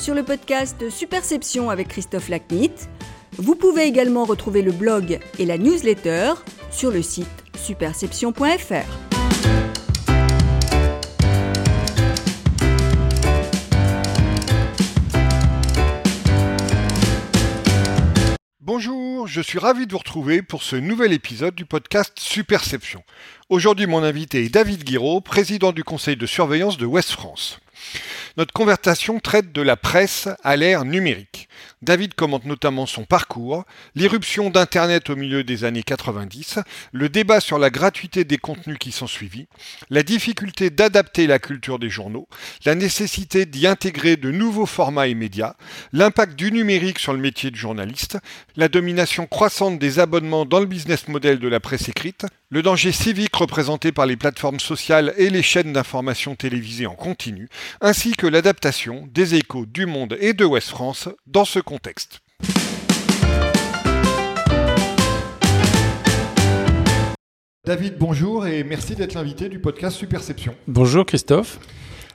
sur le podcast Superception avec Christophe Lacnit. Vous pouvez également retrouver le blog et la newsletter sur le site superception.fr. Bonjour, je suis ravi de vous retrouver pour ce nouvel épisode du podcast Superception. Aujourd'hui, mon invité est David Guiraud, président du conseil de surveillance de Ouest France. Notre conversation traite de la presse à l'ère numérique. David commente notamment son parcours, l'irruption d'Internet au milieu des années 90, le débat sur la gratuité des contenus qui sont suivis, la difficulté d'adapter la culture des journaux, la nécessité d'y intégrer de nouveaux formats et médias, l'impact du numérique sur le métier de journaliste, la domination croissante des abonnements dans le business model de la presse écrite, le danger civique représenté par les plateformes sociales et les chaînes d'information télévisées en continu, ainsi que l'adaptation des échos du monde et de Ouest France dans ce contexte. David, bonjour et merci d'être l'invité du podcast Superception. Bonjour Christophe.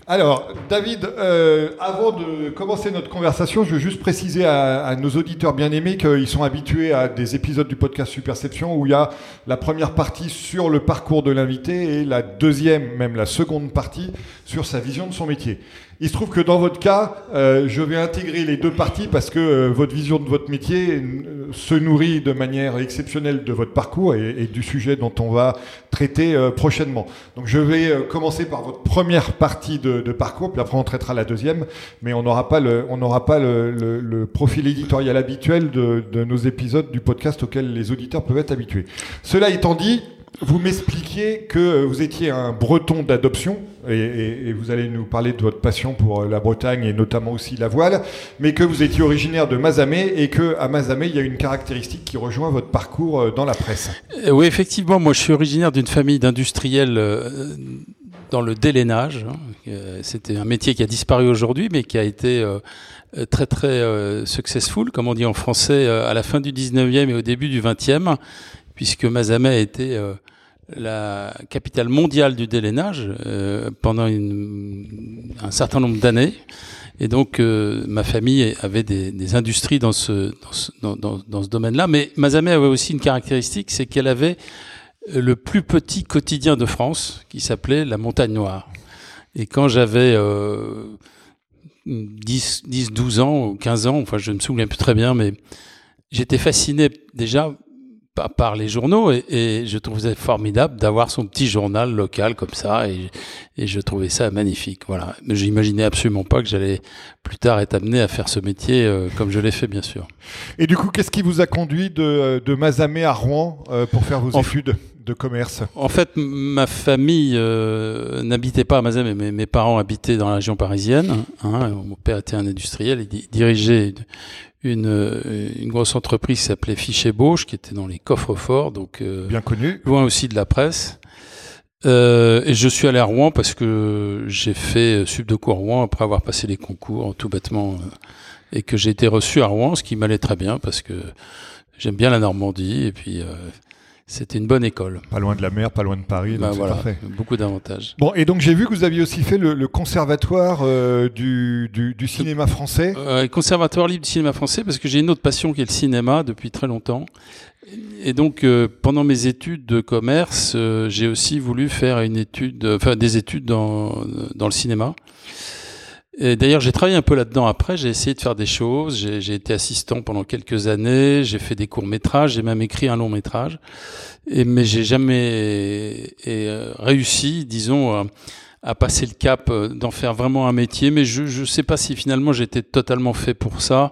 Alors, David, euh, avant de commencer notre conversation, je veux juste préciser à, à nos auditeurs bien-aimés qu'ils sont habitués à des épisodes du podcast Superception où il y a la première partie sur le parcours de l'invité et la deuxième, même la seconde partie, sur sa vision de son métier. Il se trouve que dans votre cas, euh, je vais intégrer les deux parties parce que euh, votre vision de votre métier euh, se nourrit de manière exceptionnelle de votre parcours et, du sujet dont on va traiter euh, prochainement. Donc je vais commencer par votre première partie de, de, parcours, puis après on traitera la deuxième, mais on n'aura pas le, on n'aura pas le, le, le, profil éditorial habituel de, de nos épisodes du podcast auxquels les auditeurs peuvent être habitués. Cela étant dit, vous m'expliquiez que vous étiez un breton d'adoption, et, vous allez nous parler de votre passion pour la Bretagne et notamment aussi la voile, mais que vous étiez originaire de Mazamet et que à Mazamet, il y a une caractéristique qui rejoint votre parcours dans la presse. Oui, effectivement, moi je suis originaire d'une famille d'industriels dans le délainage. C'était un métier qui a disparu aujourd'hui, mais qui a été très très successful, comme on dit en français, à la fin du 19e et au début du 20e puisque Mazamet était euh, la capitale mondiale du délainage euh, pendant une, un certain nombre d'années. Et donc, euh, ma famille avait des, des industries dans ce, dans ce, dans, ce domaine-là. Mais Mazamet avait aussi une caractéristique, c'est qu'elle avait le plus petit quotidien de France, qui s'appelait La Montagne Noire. Et quand j'avais euh, 10, 10, 12 ans ou 15 ans, enfin je ne me souviens plus très bien, mais j'étais fasciné déjà par les journaux et, et je trouvais formidable d'avoir son petit journal local comme ça et, et je trouvais ça magnifique. Voilà, mais j'imaginais absolument pas que j'allais plus tard être amené à faire ce métier euh, comme je l'ai fait bien sûr. Et du coup, qu'est-ce qui vous a conduit de, de Mazamet à Rouen euh, pour faire vos en études de commerce? En fait, ma famille euh, n'habitait pas à Mazamet, mais mes parents habitaient dans la région parisienne. Hein, mon père était un industriel, il dirigeait une, une grosse entreprise qui s'appelait Fichet Bauche, qui était dans les coffres forts, donc euh, bien connu, loin aussi de la presse. Euh, et je suis allé à Rouen parce que j'ai fait sub de cours Rouen après avoir passé les concours, tout bêtement, euh, et que j'ai été reçu à Rouen, ce qui m'allait très bien parce que j'aime bien la Normandie et puis euh, c'était une bonne école. Pas loin de la mer, pas loin de Paris. Bah voilà, parfait. beaucoup d'avantages. Bon, et donc j'ai vu que vous aviez aussi fait le, le conservatoire euh, du, du, du, cinéma français. Euh, conservatoire libre du cinéma français, parce que j'ai une autre passion qui est le cinéma depuis très longtemps. Et donc, euh, pendant mes études de commerce, euh, j'ai aussi voulu faire une étude, enfin des études dans, dans le cinéma. Et d'ailleurs, j'ai travaillé un peu là-dedans après. J'ai essayé de faire des choses. J'ai été assistant pendant quelques années. J'ai fait des courts métrages. J'ai même écrit un long métrage. Et, mais j'ai jamais euh, réussi, disons, à, passer le cap d'en faire vraiment un métier. Mais je ne sais pas si finalement j'étais totalement fait pour ça.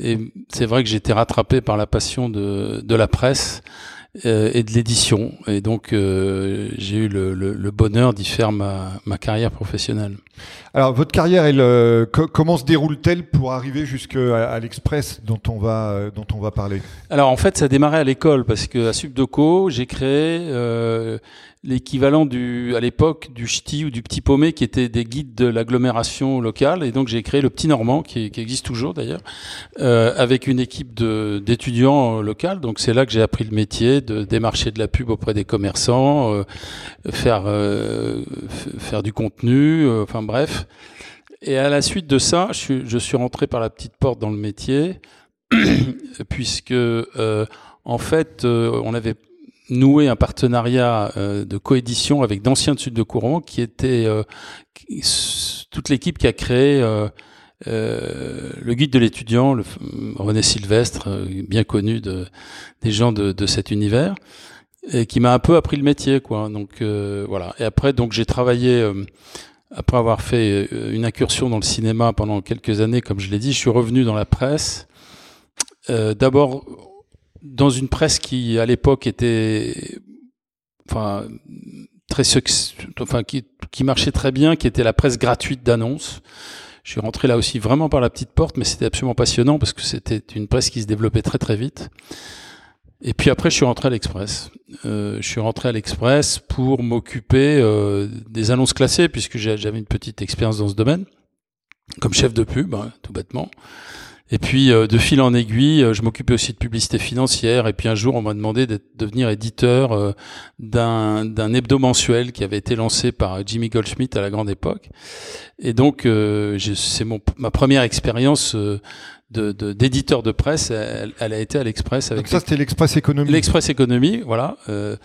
Et c'est vrai que j'ai été rattrapé par la passion de, de la presse euh, et de l'édition. Et donc, euh, j'ai eu le, le, le bonheur d'y faire ma, ma, carrière professionnelle. Alors, votre carrière, elle, euh, co comment se déroule-t-elle pour arriver jusqu'à à, l'Express dont on va euh, dont on va parler? Alors, en fait, ça a démarré à l'école parce que à Subdoco, j'ai créé euh, l'équivalent du, à l'époque, du ch'ti ou du petit paumé, qui étaient des guides de l'agglomération locale. Et donc, j'ai créé le Petit Normand, qui, qui existe toujours d'ailleurs, euh, avec une équipe de, d'étudiants locaux. Donc, c'est là que j'ai appris le métier de démarcher de la pub auprès des commerçants, euh, faire, euh, faire du contenu, euh, enfin bref. Et à la suite de ça, je suis, je suis rentré par la petite porte dans le métier, puisque euh, en fait, euh, on avait noué un partenariat euh, de coédition avec d'anciens de Sud de Courant, qui était euh, toute l'équipe qui a créé euh, le guide de l'étudiant, René Sylvestre, bien connu de, des gens de, de cet univers, et qui m'a un peu appris le métier, quoi. Donc voilà. Et après, donc j'ai travaillé. après avoir fait une incursion dans le cinéma pendant quelques années, comme je l'ai dit, je suis revenu dans la presse. D'abord dans une presse qui, à l'époque, était, enfin, très enfin, qui, qui marchait très bien, qui était la presse gratuite d'annonces. Je suis rentré là aussi vraiment par la petite porte, mais c'était absolument passionnant parce que c'était une presse qui se développait très très vite. Et puis après, je suis rentré à l'Express. Euh, je suis rentré à l'Express pour m'occuper euh, des annonces classées, puisque j'avais une petite expérience dans ce domaine, comme chef de pub, hein, tout bêtement. Et puis, euh, de fil en aiguille, euh, je m'occupais aussi de publicité financière. Et puis un jour, on m'a demandé de devenir éditeur euh, d'un d'un hebdo mensuel qui avait été lancé par Jimmy Goldschmidt à la grande époque. Et donc, euh, c'est mon ma première expérience euh, de de- d'éditeur de, presse. Elle, elle a été à l'Express avec Donc ça, c'était l'Express Économie. L'Express Économie, voilà. Euh,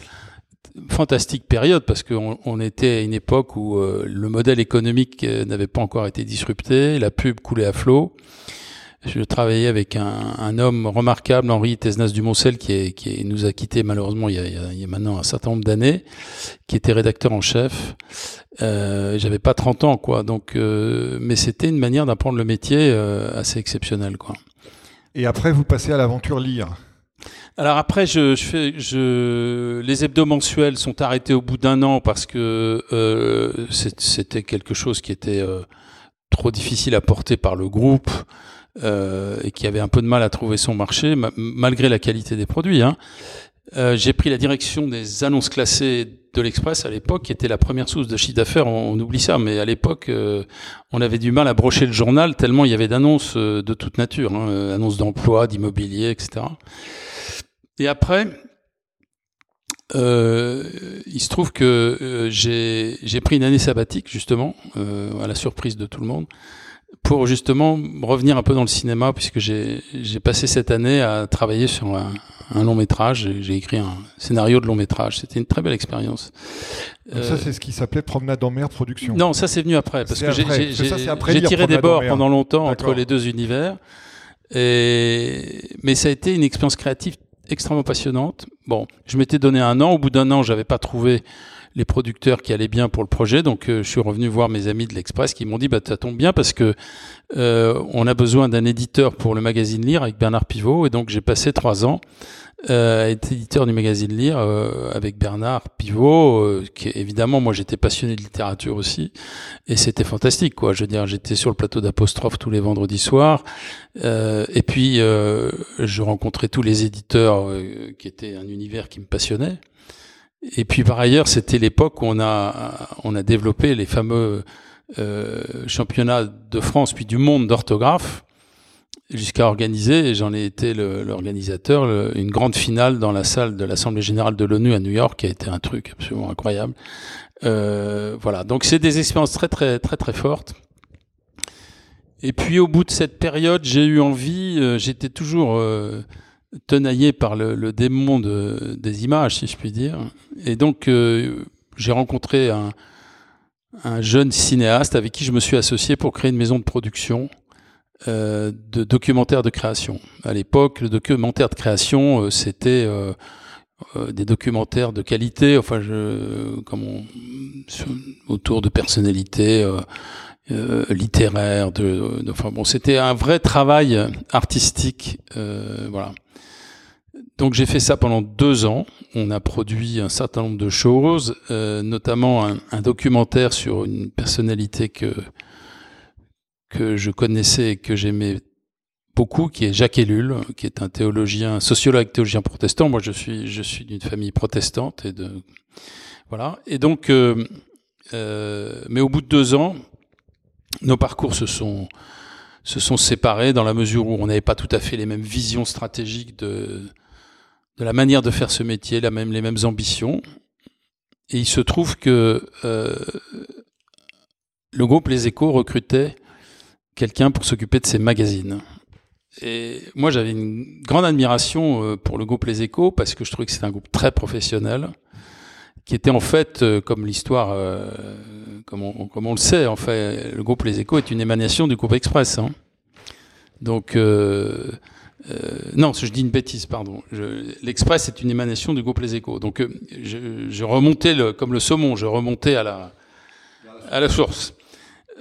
fantastique période parce qu'on on était à une époque où euh, le modèle économique n'avait pas encore été disrupté, la pub coulait à flot. Je travaillais avec un, un homme remarquable, Henri Tesnas Dumoncel, qui, est, qui est- nous a quittés malheureusement il y a, il y maintenant un certain nombre d'années, qui était rédacteur en chef. Euh, J'avais pas 30 ans, quoi. Donc, euh, mais c'était une manière d'apprendre le métier euh, assez exceptionnelle, quoi. Et après, vous passez à l'aventure lire. Alors après, je, je fais, je, les hebdos mensuels sont arrêtés au bout d'un an parce que c'était quelque chose qui était trop difficile à porter par le groupe euh, et qui avait un peu de mal à trouver son marché ma- malgré la qualité des produits. Hein. Euh, J'ai pris la direction des annonces classées de l'Express à l'époque, qui était la première source de chiffre d'affaires. On, oublie ça, mais à l'époque, euh, on avait du mal à brocher le journal tellement il y avait d'annonces euh, de toute nature, hein, annonces d'emploi, d'immobilier, etc. Et après, euh, il se trouve que j'ai pris une année sabbatique, justement, à la surprise de tout le monde, pour justement revenir un peu dans le cinéma, puisque j'ai passé cette année à travailler sur un, un long métrage. J'ai écrit un scénario de long métrage. C'était une très belle expérience. Donc ça, c'est ce qui s'appelait Promenade en mer production. Non, ça c'est venu après, parce que j'ai- tiré des bords pendant longtemps entre les deux univers. Et... Mais ça a été une expérience créative extrêmement passionnante. Bon, je m'étais donné un an. Au bout d'un an, j'avais pas trouvé les producteurs qui allaient bien pour le projet. Donc, euh, je suis revenu voir mes amis de l'Express qui m'ont dit, bah, ça tombe bien parce que euh, on a besoin d'un éditeur pour le magazine Lire avec Bernard Pivot. Et donc, j'ai passé trois ans euh, à être éditeur du magazine Lire euh, avec Bernard Pivot, euh, qui évidemment, moi, j'étais passionné de littérature aussi. Et c'était fantastique, quoi. Je veux dire, j'étais sur le plateau d'apostrophe tous les vendredis soirs. Et puis, je rencontrais tous les éditeurs qui étaient un univers qui me passionnait. Et puis, par ailleurs, c'était l'époque où on a, on a développé les fameux euh, championnats de France puis du monde d'orthographe jusqu'à organiser, et j'en ai été l'organisateur, une grande finale dans la salle de l'Assemblée générale de l'ONU à New York, qui a été un truc absolument incroyable. Euh, voilà, donc c'est des expériences très très très très fortes. Et puis au bout de cette période, j'ai eu envie, euh, j'étais toujours euh, tenaillé par le, le démon de- des images, si je puis dire. Et donc euh, j'ai rencontré un, un jeune cinéaste avec qui je me suis associé pour créer une maison de production euh, de documentaires de création. À l'époque, le documentaire de création, euh, c'était euh, euh, des documentaires de qualité, enfin, je, comme on, autour de personnalités euh, euh, littéraires. De, de- enfin bon, c'était un vrai travail artistique, euh, voilà. Donc j'ai fait ça pendant deux ans. On a produit un certain nombre de choses, euh, notamment un, un documentaire sur une personnalité que que je connaissais et que j'aimais beaucoup, qui est Jacques Ellul, qui est un théologien, sociologue théologien protestant. Moi, je suis, je suis d'une famille protestante et de, voilà. Et donc, euh, euh, mais au bout de deux ans, nos parcours se sont, se sont séparés dans la mesure où on n'avait pas tout à fait les mêmes visions stratégiques de, de la manière de faire ce métier, la même, les mêmes ambitions. Et il se trouve que euh, le groupe Les Échos recrutait quelqu'un pour s'occuper de ces magazines. Et moi, j'avais une grande admiration euh, pour le groupe Les Échos parce que je trouvais que c'était un groupe très professionnel, qui était en fait, euh, comme l'histoire, comme, on, le sait, en fait, le groupe Les Échos est une émanation du groupe Express. Hein. Donc, non, je dis une bêtise, pardon. L'Express est une émanation du groupe Les Échos. Donc, je, je remontais le, comme le saumon, je remontais à la, à la source.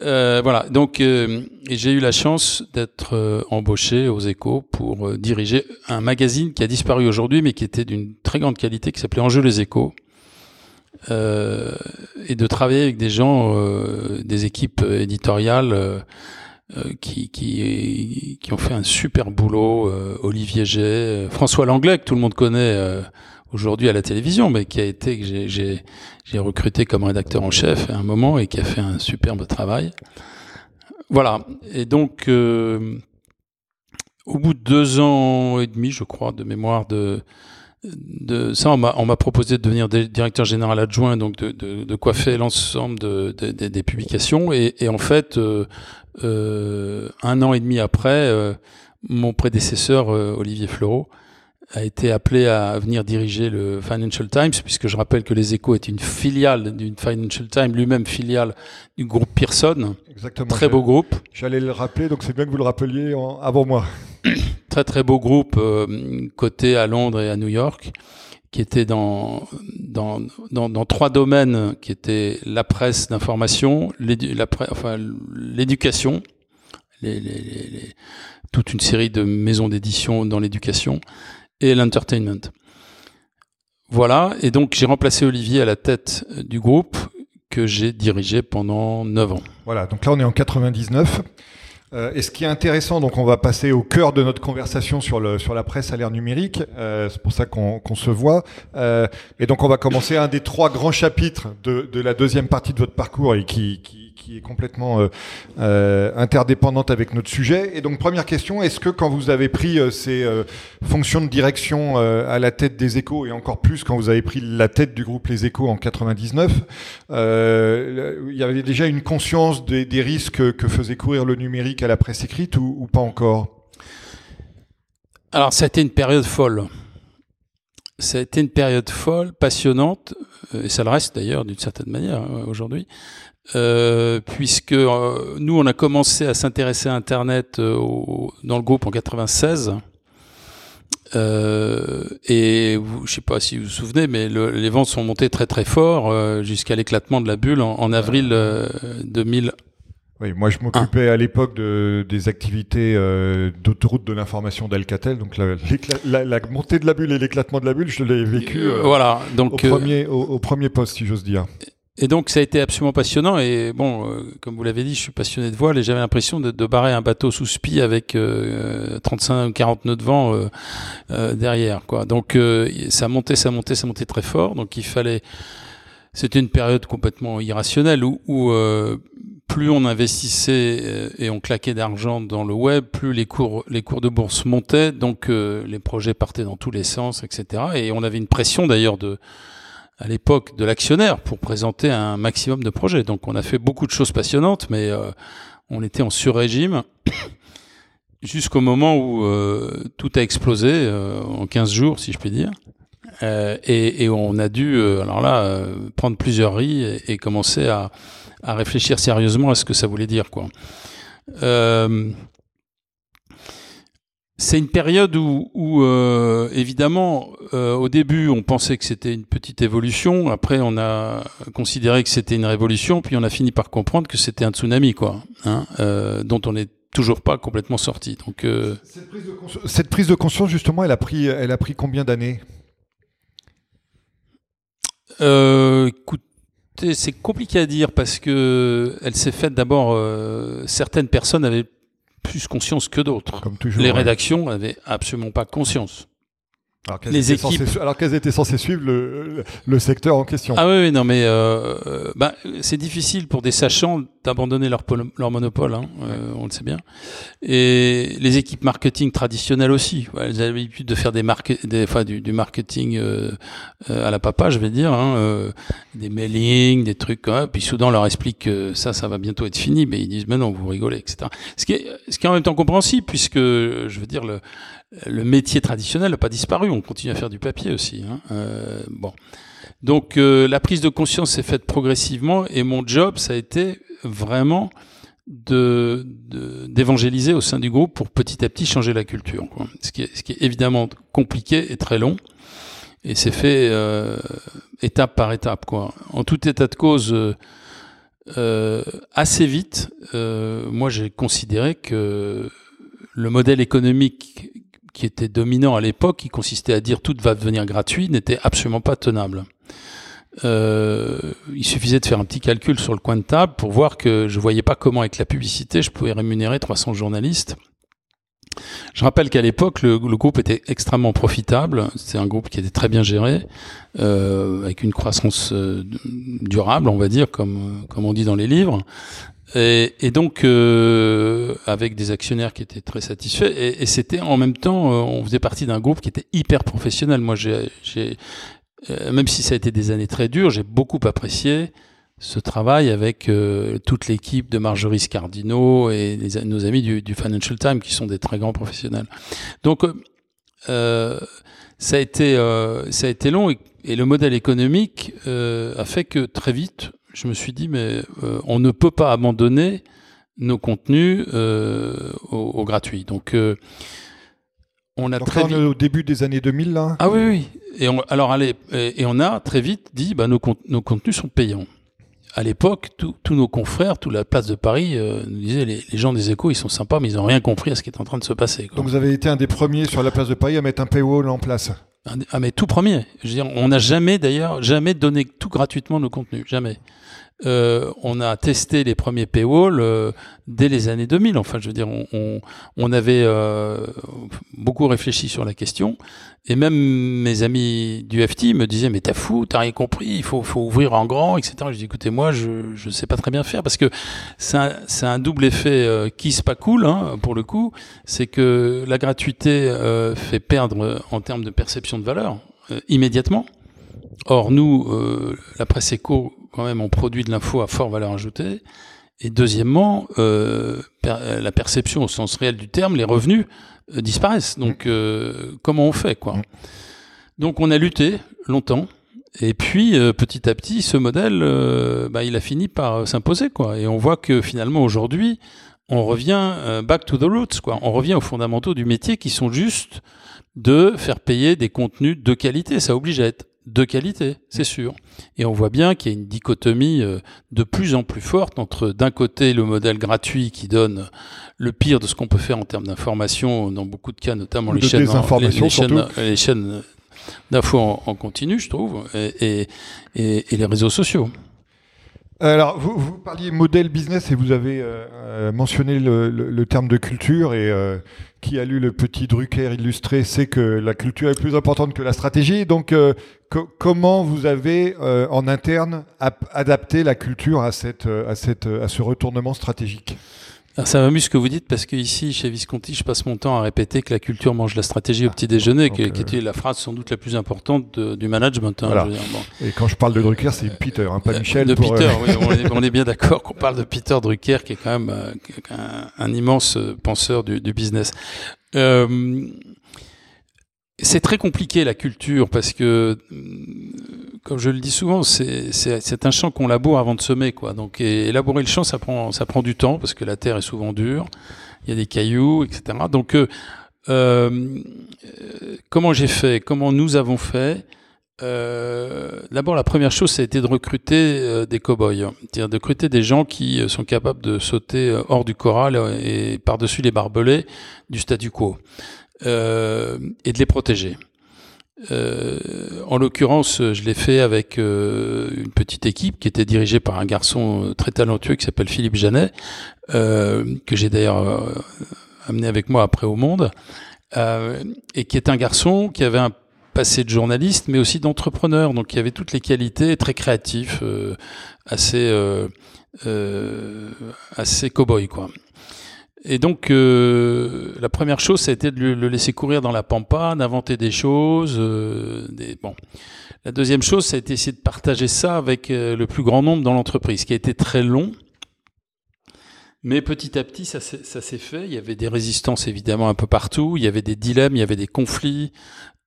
Euh, voilà, donc euh, j'ai eu la chance d'être euh, embauché aux Échos pour euh, diriger un magazine qui a disparu aujourd'hui, mais qui était d'une très grande qualité, qui s'appelait Enjeu les Échos, et de travailler avec des gens, des équipes éditoriales qui, qui, qui ont fait un super boulot. Olivier G, François Langlais, que tout le monde connaît aujourd'hui à la télévision, mais qui a été que j'ai recruté comme rédacteur en chef à un moment et qui a fait un superbe travail. Voilà. Et donc, euh, au bout de deux ans et demi, je crois, de mémoire de, de ça, on m'a proposé de devenir directeur général adjoint, donc de, de, de coiffer l'ensemble de, des publications. Et, et, en fait, euh, euh, un an et demi après, euh, mon prédécesseur, euh, Olivier Fleureau, a été appelé à venir diriger le Financial Times, puisque je rappelle que les Échos est une filiale d'une Financial Times, lui-même filiale du groupe Pearson. Exactement. Très beau groupe. J'allais le rappeler, donc c'est bien que vous le rappeliez en, avant moi. très très beau groupe, euh, coté à Londres et à New York, qui était dans dans, dans, trois domaines, qui étaient la presse d'information, l'éducation, toute une série de maisons d'édition dans l'éducation et l'entertainment. Voilà, et donc j'ai remplacé Olivier à la tête du groupe que j'ai dirigé pendant 9 ans. Voilà, donc là on est en 99. Euh, et ce qui est intéressant, donc on va passer au cœur de notre conversation sur, le, sur la presse à l'ère numérique, euh, c'est pour ça qu'on se voit. Euh, et donc on va commencer un des trois grands chapitres de, de la deuxième partie de votre parcours et qui, qui qui est complètement euh, euh, interdépendante avec notre sujet. Et donc première question, est-ce que quand vous avez pris euh, ces fonctions de direction à la tête des échos, et encore plus quand vous avez pris la tête du groupe Les Échos en 99, il y avait déjà une conscience des, risques que faisait courir le numérique à la presse écrite ou, pas encore? Alors été une période folle. Ça a été une période folle, passionnante, et ça le reste d'ailleurs d'une certaine manière aujourd'hui, euh, puisque euh, nous, on a commencé à s'intéresser à Internet euh, au, dans le groupe en 96. Euh, et vous, je sais pas si vous vous souvenez, mais le, les ventes sont montées très très fort euh, jusqu'à l'éclatement de la bulle en, en avril 2000. Oui, moi je m'occupais à l'époque de, des activités euh, d'autoroute de l'information d'Alcatel, donc la, la, la, montée de la bulle et l'éclatement de la bulle, je l'ai vécu voilà, donc, au, premier, au, au, premier poste, si j'ose dire. Et donc ça a été absolument passionnant et bon, euh, comme vous l'avez dit, je suis passionné de voile et j'avais l'impression de, de, barrer un bateau sous spi avec euh, 35 ou 40 nœuds de vent euh, euh, derrière quoi. Donc euh, ça montait, ça montait, ça montait très fort. Donc il fallait, c'était une période complètement irrationnelle où, où plus on investissait et on claquait d'argent dans le web, plus les cours, les cours de bourse montaient, donc les projets partaient dans tous les sens, etc. Et on avait une pression d'ailleurs de à l'époque de l'actionnaire pour présenter un maximum de projets. Donc on a fait beaucoup de choses passionnantes, mais euh, on était en sur-régime jusqu'au moment où euh, tout a explosé euh, en 15 jours, si je puis dire. Et, on a dû, alors là, prendre plusieurs riz et, et commencer à, à, réfléchir sérieusement à ce que ça voulait dire, quoi. C'est une période où, où euh, évidemment, euh, au début, on pensait que c'était une petite évolution. Après, on a considéré que c'était une révolution. Puis, on a fini par comprendre que c'était un tsunami, quoi, hein, euh, dont on n'est toujours pas complètement sorti. Donc, cette prise, cette, prise de conscience, justement, elle a pris, elle a pris combien d'années? Écoutez, c'est compliqué à dire parce que elle s'est faite d'abord. certaines personnes avaient plus conscience que d'autres. Les rédactions ouais. avaient absolument pas conscience. Alors les équipes, censées, alors qu'elles étaient censées suivre le, le, le, secteur en question. Ah oui, non mais euh, bah, c'est difficile pour des sachants d'abandonner leur, leur monopole, hein, on le sait bien. Et les équipes marketing traditionnelles aussi. elles avaient l'habitude de faire des, des enfin, du, du marketing à la papa, je vais dire, hein, des mailings, des trucs. Hein, puis soudain, on leur explique que ça, ça va bientôt être fini, mais ils disent mais non, vous rigolez, etc. Ce qui est, ce qui est en même temps compréhensible, puisque je veux dire le le métier traditionnel n'a pas disparu, on continue à faire du papier aussi. Hein. Euh, bon. Donc euh, la prise de conscience s'est faite progressivement et mon job, ça a été vraiment de d'évangéliser au sein du groupe pour petit à petit changer la culture. Quoi. Ce, qui est, ce qui est évidemment compliqué et très long. Et c'est fait euh, étape par étape. Quoi. En tout état de cause, euh, assez vite, moi j'ai considéré que le modèle économique qui était dominant à l'époque, qui consistait à dire tout va devenir gratuit, n'était absolument pas tenable. Euh, il suffisait de faire un petit calcul sur le coin de table pour voir que je voyais pas comment avec la publicité je pouvais rémunérer 300 journalistes. Je rappelle qu'à l'époque, le, groupe était extrêmement profitable. C'est un groupe qui était très bien géré, euh, avec une croissance euh, durable, on va dire, comme, comme on dit dans les livres. Et, et donc euh, avec des actionnaires qui étaient très satisfaits. Et, et c'était en même temps, euh, on faisait partie d'un groupe qui était hyper professionnel. Moi, j'ai, euh, même si ça a été des années très dures, j'ai beaucoup apprécié ce travail avec euh, toute l'équipe de Marjorie Scardino et nos amis du, du, Financial Times qui sont des très grands professionnels. Donc ça a été ça a été long et, et le modèle économique a fait que très vite je me suis dit, mais euh, on ne peut pas abandonner nos contenus euh, au, gratuit. Donc, euh, on a très vite... au début des années 2000, là Ah oui, oui. Et on, alors, allez, et, on a très vite dit, bah, nos, nos contenus sont payants. À l'époque, tous nos confrères, toute la place de Paris nous disaient les, les, gens des échos, ils sont sympas, mais ils n'ont rien compris à ce qui est en train de se passer. Donc vous avez été un des premiers sur la place de Paris à mettre un paywall en place ah mais tout premier. Je veux dire, on n'a jamais d'ailleurs jamais donné tout gratuitement nos contenus, jamais. Euh, on a testé les premiers paywalls euh, dès les années 2000. Enfin, je veux dire, on, on, avait euh, beaucoup réfléchi sur la question. Et même mes amis du FT me disaient, mais t'as fou, t'as rien compris, il faut, faut ouvrir en grand, etc. Je dis, écoutez, moi, je ne sais pas très bien faire parce que c'est un, un, double effet qui se pas cool, hein, pour le coup. C'est que la gratuité fait perdre en termes de perception de valeur immédiatement. Or, nous, la presse éco quand même on produit de l'info à fort valeur ajoutée. Et deuxièmement, euh, la perception au sens réel du terme, les revenus euh, disparaissent. Donc, euh, comment on fait quoi? Donc, on a lutté longtemps. Et puis, petit à petit, ce modèle, bah, il a fini par s'imposer. quoi. Et on voit que finalement, aujourd'hui, on revient back to the roots. quoi. On revient aux fondamentaux du métier qui sont juste de faire payer des contenus de qualité. Ça oblige à être de qualité, c'est sûr. Et on voit bien qu'il y a une dichotomie euh, de plus en plus forte entre d'un côté le modèle gratuit qui donne le pire de ce qu'on peut faire en termes d'information, dans beaucoup de cas, notamment les chaînes, les, chaînes, d'infos en, continu, je trouve, et, et, et les réseaux sociaux. Alors, vous, vous, parliez modèle business et vous avez euh, euh, mentionné le, le, le, terme de culture et euh, qui a lu le petit Drucker illustré sait que la culture est plus importante que la stratégie. Donc, comment vous avez en interne adapté la culture à, à ce retournement stratégique? Ça m'amuse ce que vous dites parce que ici, chez Visconti, je passe mon temps à répéter que la culture mange la stratégie au petit déjeuner, qui, était la phrase sans doute la plus importante du management. Hein, Et quand je parle de Drucker, c'est Peter, hein, pas Michel. De Peter, oui, on est, bien d'accord qu'on parle de Peter Drucker, qui est quand même euh, un, immense euh, penseur du, du business. Euh, c'est très compliqué la culture parce que, comme je le dis souvent, c'est un champ qu'on laboure avant de semer, quoi. Donc, élaborer le champ, ça prend, ça prend du temps parce que la terre est souvent dure, il y a des cailloux, etc. Donc, euh, euh, comment j'ai fait Comment nous avons fait euh, D'abord, la première chose, ça a été de recruter euh, des cow-boys, c'est-à-dire de recruter des gens qui euh, sont capables de sauter hors du corral et par-dessus les barbelés du statu quo. Euh, et de les protéger. Euh, en l'occurrence, je l'ai fait avec euh, une petite équipe qui était dirigée par un garçon très talentueux qui s'appelle Philippe Janet, que j'ai d'ailleurs amené avec moi après au monde, et qui est un garçon qui avait un passé de journaliste, mais aussi d'entrepreneur, donc qui avait toutes les qualités, très créatif, assez assez cow-boy, quoi. Et donc, la première chose, ça a été de le laisser courir dans la pampa, d'inventer des choses. des, bon. La deuxième chose, ça a été essayer de partager ça avec le plus grand nombre dans l'entreprise, qui a été très long. Mais petit à petit, ça s'est fait. Il y avait des résistances évidemment un peu partout. Il y avait des dilemmes, il y avait des conflits.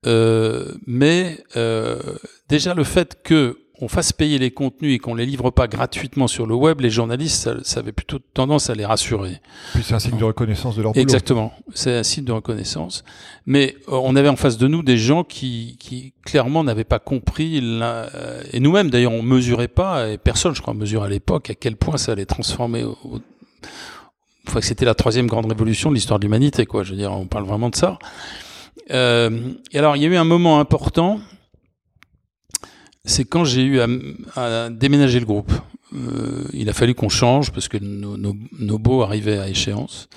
Euh, mais euh, déjà le fait que on fasse payer les contenus et qu'on les livre pas gratuitement sur le web, les journalistes, ça, ça avait plutôt tendance à les rassurer. Puis c'est un signe de reconnaissance de leur boulot. Exactement, c'est un signe de reconnaissance. Mais euh, on avait en face de nous des gens qui, qui clairement n'avaient pas compris, la, et nous-mêmes d'ailleurs on mesurait pas, et personne je crois mesurait à l'époque à quel point ça allait transformer au, enfin, c'était la troisième grande révolution de l'histoire de l'humanité, quoi. Je veux dire, on parle vraiment de ça. Euh, et alors, il y a eu un moment important, c'est quand j'ai eu à, déménager le groupe. Euh, il a fallu qu'on change parce que nos, nos, baux arrivaient à échéance.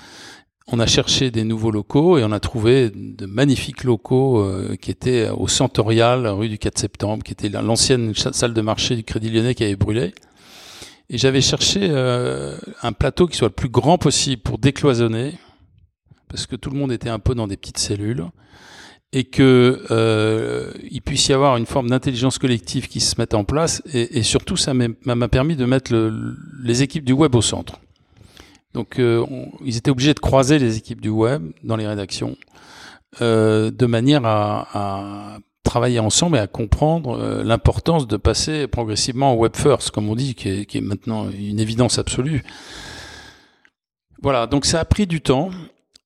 On a cherché des nouveaux locaux et on a trouvé de magnifiques locaux euh, qui étaient au Centorial, rue du 4 septembre, qui était l'ancienne salle de marché du Crédit Lyonnais qui avait brûlé. Et j'avais cherché euh, un plateau qui soit le plus grand possible pour décloisonner, parce que tout le monde était un peu dans des petites cellules, et que euh, il puisse y avoir une forme d'intelligence collective qui se mette en place. Et, surtout, ça m'a permis de mettre le, les équipes du web au centre. Donc, euh, ils étaient obligés de croiser les équipes du web dans les rédactions, euh, de manière à, travailler ensemble et à comprendre euh, l'importance de passer progressivement au web first, comme on dit, qui est, maintenant une évidence absolue. Voilà, donc ça a pris du temps,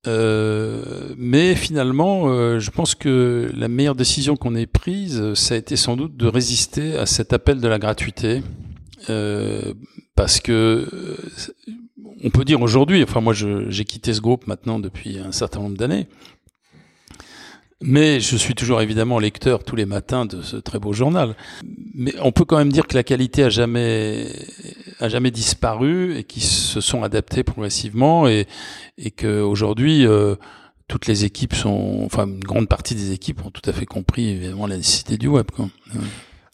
euh, mais finalement, euh, je pense que la meilleure décision qu'on ait prise, ça a été sans doute de résister à cet appel de la gratuité, euh, parce que on peut dire aujourd'hui, enfin moi j'ai quitté ce groupe maintenant depuis un certain nombre d'années, mais je suis toujours évidemment lecteur tous les matins de ce très beau journal. Mais on peut quand même dire que la qualité a jamais a jamais disparu et qu'ils se sont adaptés progressivement et et que aujourd'hui euh, toutes les équipes sont, enfin une grande partie des équipes ont tout à fait compris évidemment la nécessité du web. Quoi.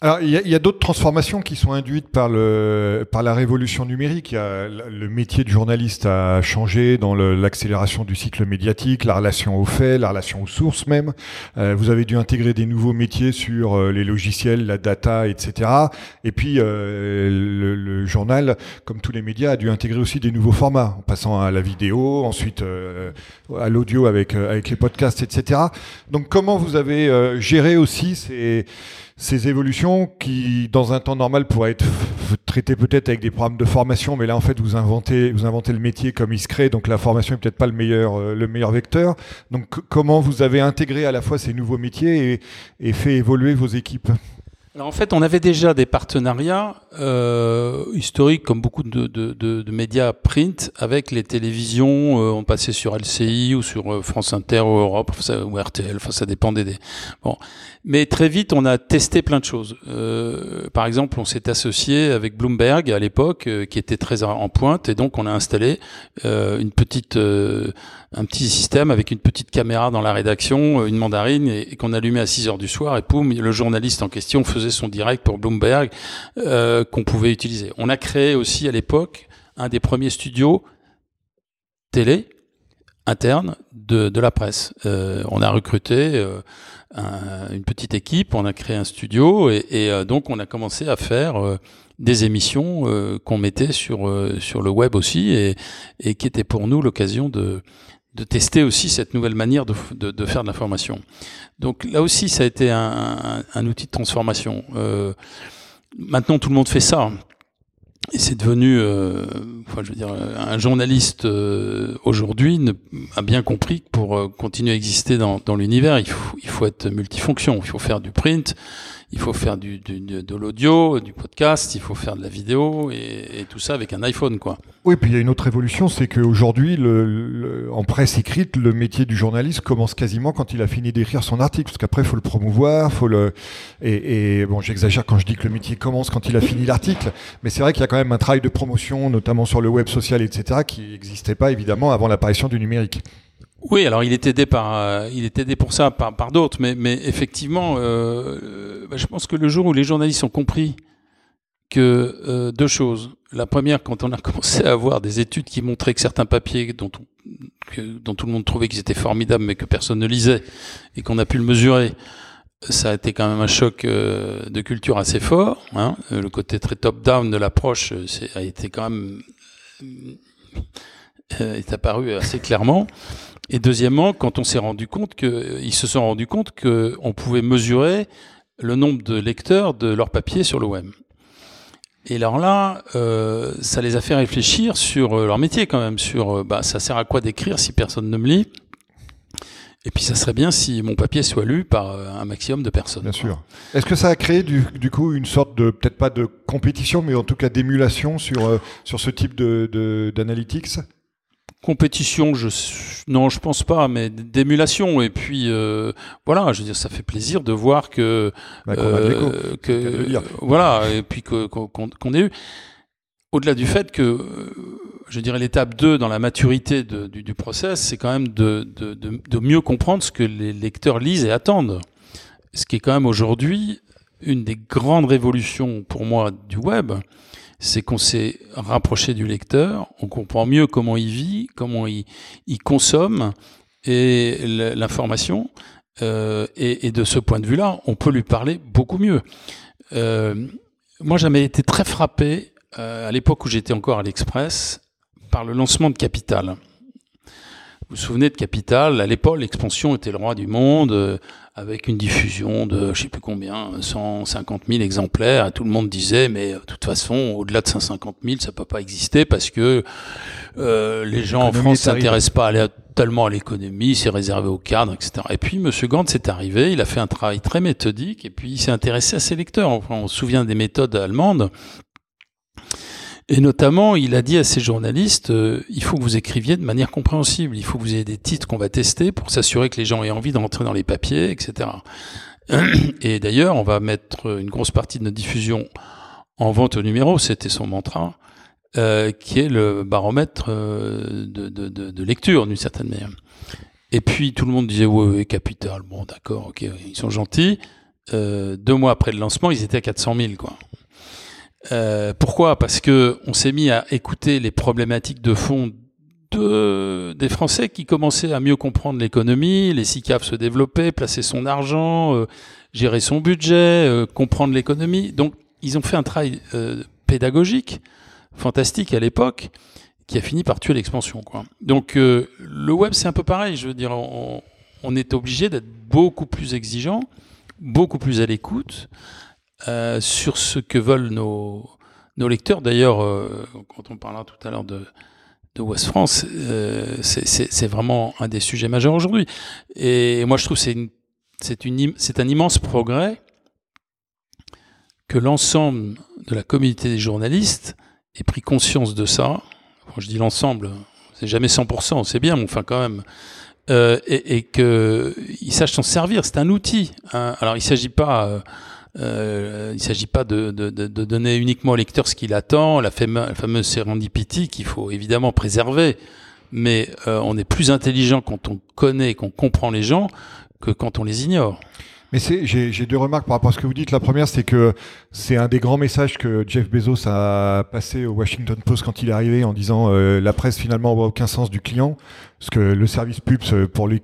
Alors, il y a, a d'autres transformations qui sont induites par le par la révolution numérique. Il y a, le métier de journaliste a changé dans l'accélération du cycle médiatique, la relation aux faits, la relation aux sources même. Euh, vous avez dû intégrer des nouveaux métiers sur euh, les logiciels, la data, etc. Et puis euh, le, le, journal, comme tous les médias, a dû intégrer aussi des nouveaux formats, en passant à la vidéo, ensuite à l'audio avec avec les podcasts, etc. Donc, comment vous avez géré aussi ces ces évolutions qui, dans un temps normal, pourraient être traitées peut-être avec des programmes de formation, mais là, en fait, vous inventez, vous inventez le métier comme il se crée, donc la formation est peut-être pas le meilleur, euh, le meilleur vecteur. Donc, comment vous avez intégré à la fois ces nouveaux métiers et fait évoluer vos équipes? En fait, on avait déjà des partenariats euh, historiques, comme beaucoup de, de, de, de, médias print, avec les télévisions. Euh, on passait sur LCI ou sur euh, France Inter ou Europe ou RTL. Enfin, ça dépendait des. Bon, mais très vite, on a testé plein de choses. Euh, par exemple, on s'est associé avec Bloomberg à l'époque, euh, qui était très en pointe, et donc on a installé une petite un petit système avec une petite caméra dans la rédaction, euh, une mandarine, et, qu'on allumait à 6 heures du soir, et poum, le journaliste en question faisait son direct pour Bloomberg euh, qu'on pouvait utiliser. On a créé aussi à l'époque un des premiers studios télé interne de, la presse. Euh, on a recruté euh, un, une petite équipe, on a créé un studio et, donc on a commencé à faire des émissions qu'on mettait sur le web aussi et, qui était pour nous l'occasion de de tester aussi cette nouvelle manière de, de, de faire de l'information. Donc là aussi, ça a été un, un, un outil de transformation. Euh, maintenant, tout le monde fait ça. Et c'est devenu, euh, enfin, je veux dire, un journaliste euh, aujourd'hui a bien compris que pour euh, continuer à exister dans, dans l'univers, il faut, il faut être multifonction. Il faut faire du print, il faut faire du, du de l'audio, du podcast, il faut faire de la vidéo et, tout ça avec un iPhone, quoi. Oui, puis il y a une autre évolution, c'est qu'aujourd'hui, le, le, en presse écrite, le métier du journaliste commence quasiment quand il a fini d'écrire son article, parce qu'après, faut le promouvoir, faut le et, et bon, j'exagère quand je dis que le métier commence quand il a fini l'article, mais c'est vrai qu'il y a quand même un travail de promotion, notamment sur le web social, etc., qui n'existait pas évidemment avant l'apparition du numérique. Oui, alors il est aidé par, euh, il est aidé pour ça par, par d'autres, mais, mais effectivement, euh, bah, je pense que le jour où les journalistes ont compris que deux choses. La première, quand on a commencé à avoir des études qui montraient que certains papiers dont, dont tout le monde trouvait qu'ils étaient formidables, mais que personne ne lisait, et qu'on a pu le mesurer, ça a été quand même un choc de culture assez fort. Hein. Le côté très top-down de l'approche a été quand même est apparu assez clairement. Et deuxièmement, quand on s'est rendu compte que, ils se sont rendus compte qu'on pouvait mesurer le nombre de lecteurs de leur papier sur le web. Et alors là, euh, ça les a fait réfléchir sur euh, leur métier quand même, sur euh, bah, ça sert à quoi d'écrire si personne ne me lit? Et puis ça serait bien si mon papier soit lu par un maximum de personnes. Bien sûr. Est-ce que ça a créé du, coup une sorte de, peut-être pas de compétition, mais en tout cas d'émulation sur, sur ce type de, d'analytics? Compétition, je non, je pense pas, mais d'émulation. Et puis euh, voilà, je veux dire, ça fait plaisir de voir que bah, euh, que voilà, et puis qu'on ait eu. Au-delà du fait que, euh, je dirais, l'étape 2 dans la maturité de, du, du process, c'est quand même de, de, de, de mieux comprendre ce que les lecteurs lisent et attendent. Ce qui est quand même aujourd'hui une des grandes révolutions pour moi du web, c'est qu'on s'est rapproché du lecteur, on comprend mieux comment il vit, comment il, il consomme et l'information. Euh, et, de ce point de vue-là, on peut lui parler beaucoup mieux. Euh, moi, j'avais été très frappé euh, à l'époque où j'étais encore à l'Express par le lancement de Capital. Vous vous souvenez de Capital? À l'époque, l'expansion était le roi du monde, euh, avec une diffusion de, je sais plus combien, 150 000 exemplaires. tout le monde disait, mais euh, de toute façon, au-delà de 150 000, ça peut pas exister parce que euh, les gens en France s'intéressent pas tellement à l'économie, c'est réservé aux cadres, etc. Et puis, Monsieur Gantz est arrivé, il a fait un travail très méthodique, et puis il s'est intéressé à ses lecteurs. Enfin, on se souvient des méthodes allemandes. Et notamment, il a dit à ses journalistes, euh, il faut que vous écriviez de manière compréhensible, il faut que vous ayez des titres qu'on va tester pour s'assurer que les gens aient envie d'entrer dans les papiers, etc. Et d'ailleurs, on va mettre une grosse partie de notre diffusion en vente au numéro, c'était son mantra, euh, qui est le baromètre euh, de, lecture d'une certaine manière. Et puis tout le monde disait ouais, ouais capital, bon d'accord, ok, ils sont gentils. Deux mois après le lancement, ils étaient à 400 000 quoi. Euh, pourquoi? Parce que on s'est mis à écouter les problématiques de fond de, des Français qui commençaient à mieux comprendre l'économie, les SICAF se développaient, placer son argent, euh, gérer son budget, euh, comprendre l'économie. Donc ils ont fait un travail pédagogique fantastique à l'époque qui a fini par tuer l'expansion. Quoi. Donc le web c'est un peu pareil. Je veux dire, on, on est obligé d'être beaucoup plus exigeant, beaucoup plus à l'écoute. Euh, sur ce que veulent nos, nos lecteurs. D'ailleurs, euh, quand on parlera tout à l'heure de, de West France, euh, c'est vraiment un des sujets majeurs aujourd'hui. Et moi, je trouve que c'est un immense progrès que l'ensemble de la communauté des journalistes ait pris conscience de ça. Quand je dis l'ensemble, c'est jamais 100%, c'est bien, mais enfin quand même. Et, et qu'ils sachent s'en servir. C'est un outil. Hein. Alors, il ne s'agit pas euh, il ne s'agit pas de, de, de, donner uniquement au lecteur ce qu'il attend, la, fameuse, la fameuse serendipity qu'il faut évidemment préserver, mais euh, on est plus intelligent quand on connaît, qu'on comprend les gens que quand on les ignore. Mais j'ai deux remarques par rapport à ce que vous dites. La première, c'est que c'est un des grands messages que Jeff Bezos a passé au Washington Post quand il est arrivé en disant euh, la presse finalement n'a aucun sens du client. Parce que le service pub, pour les,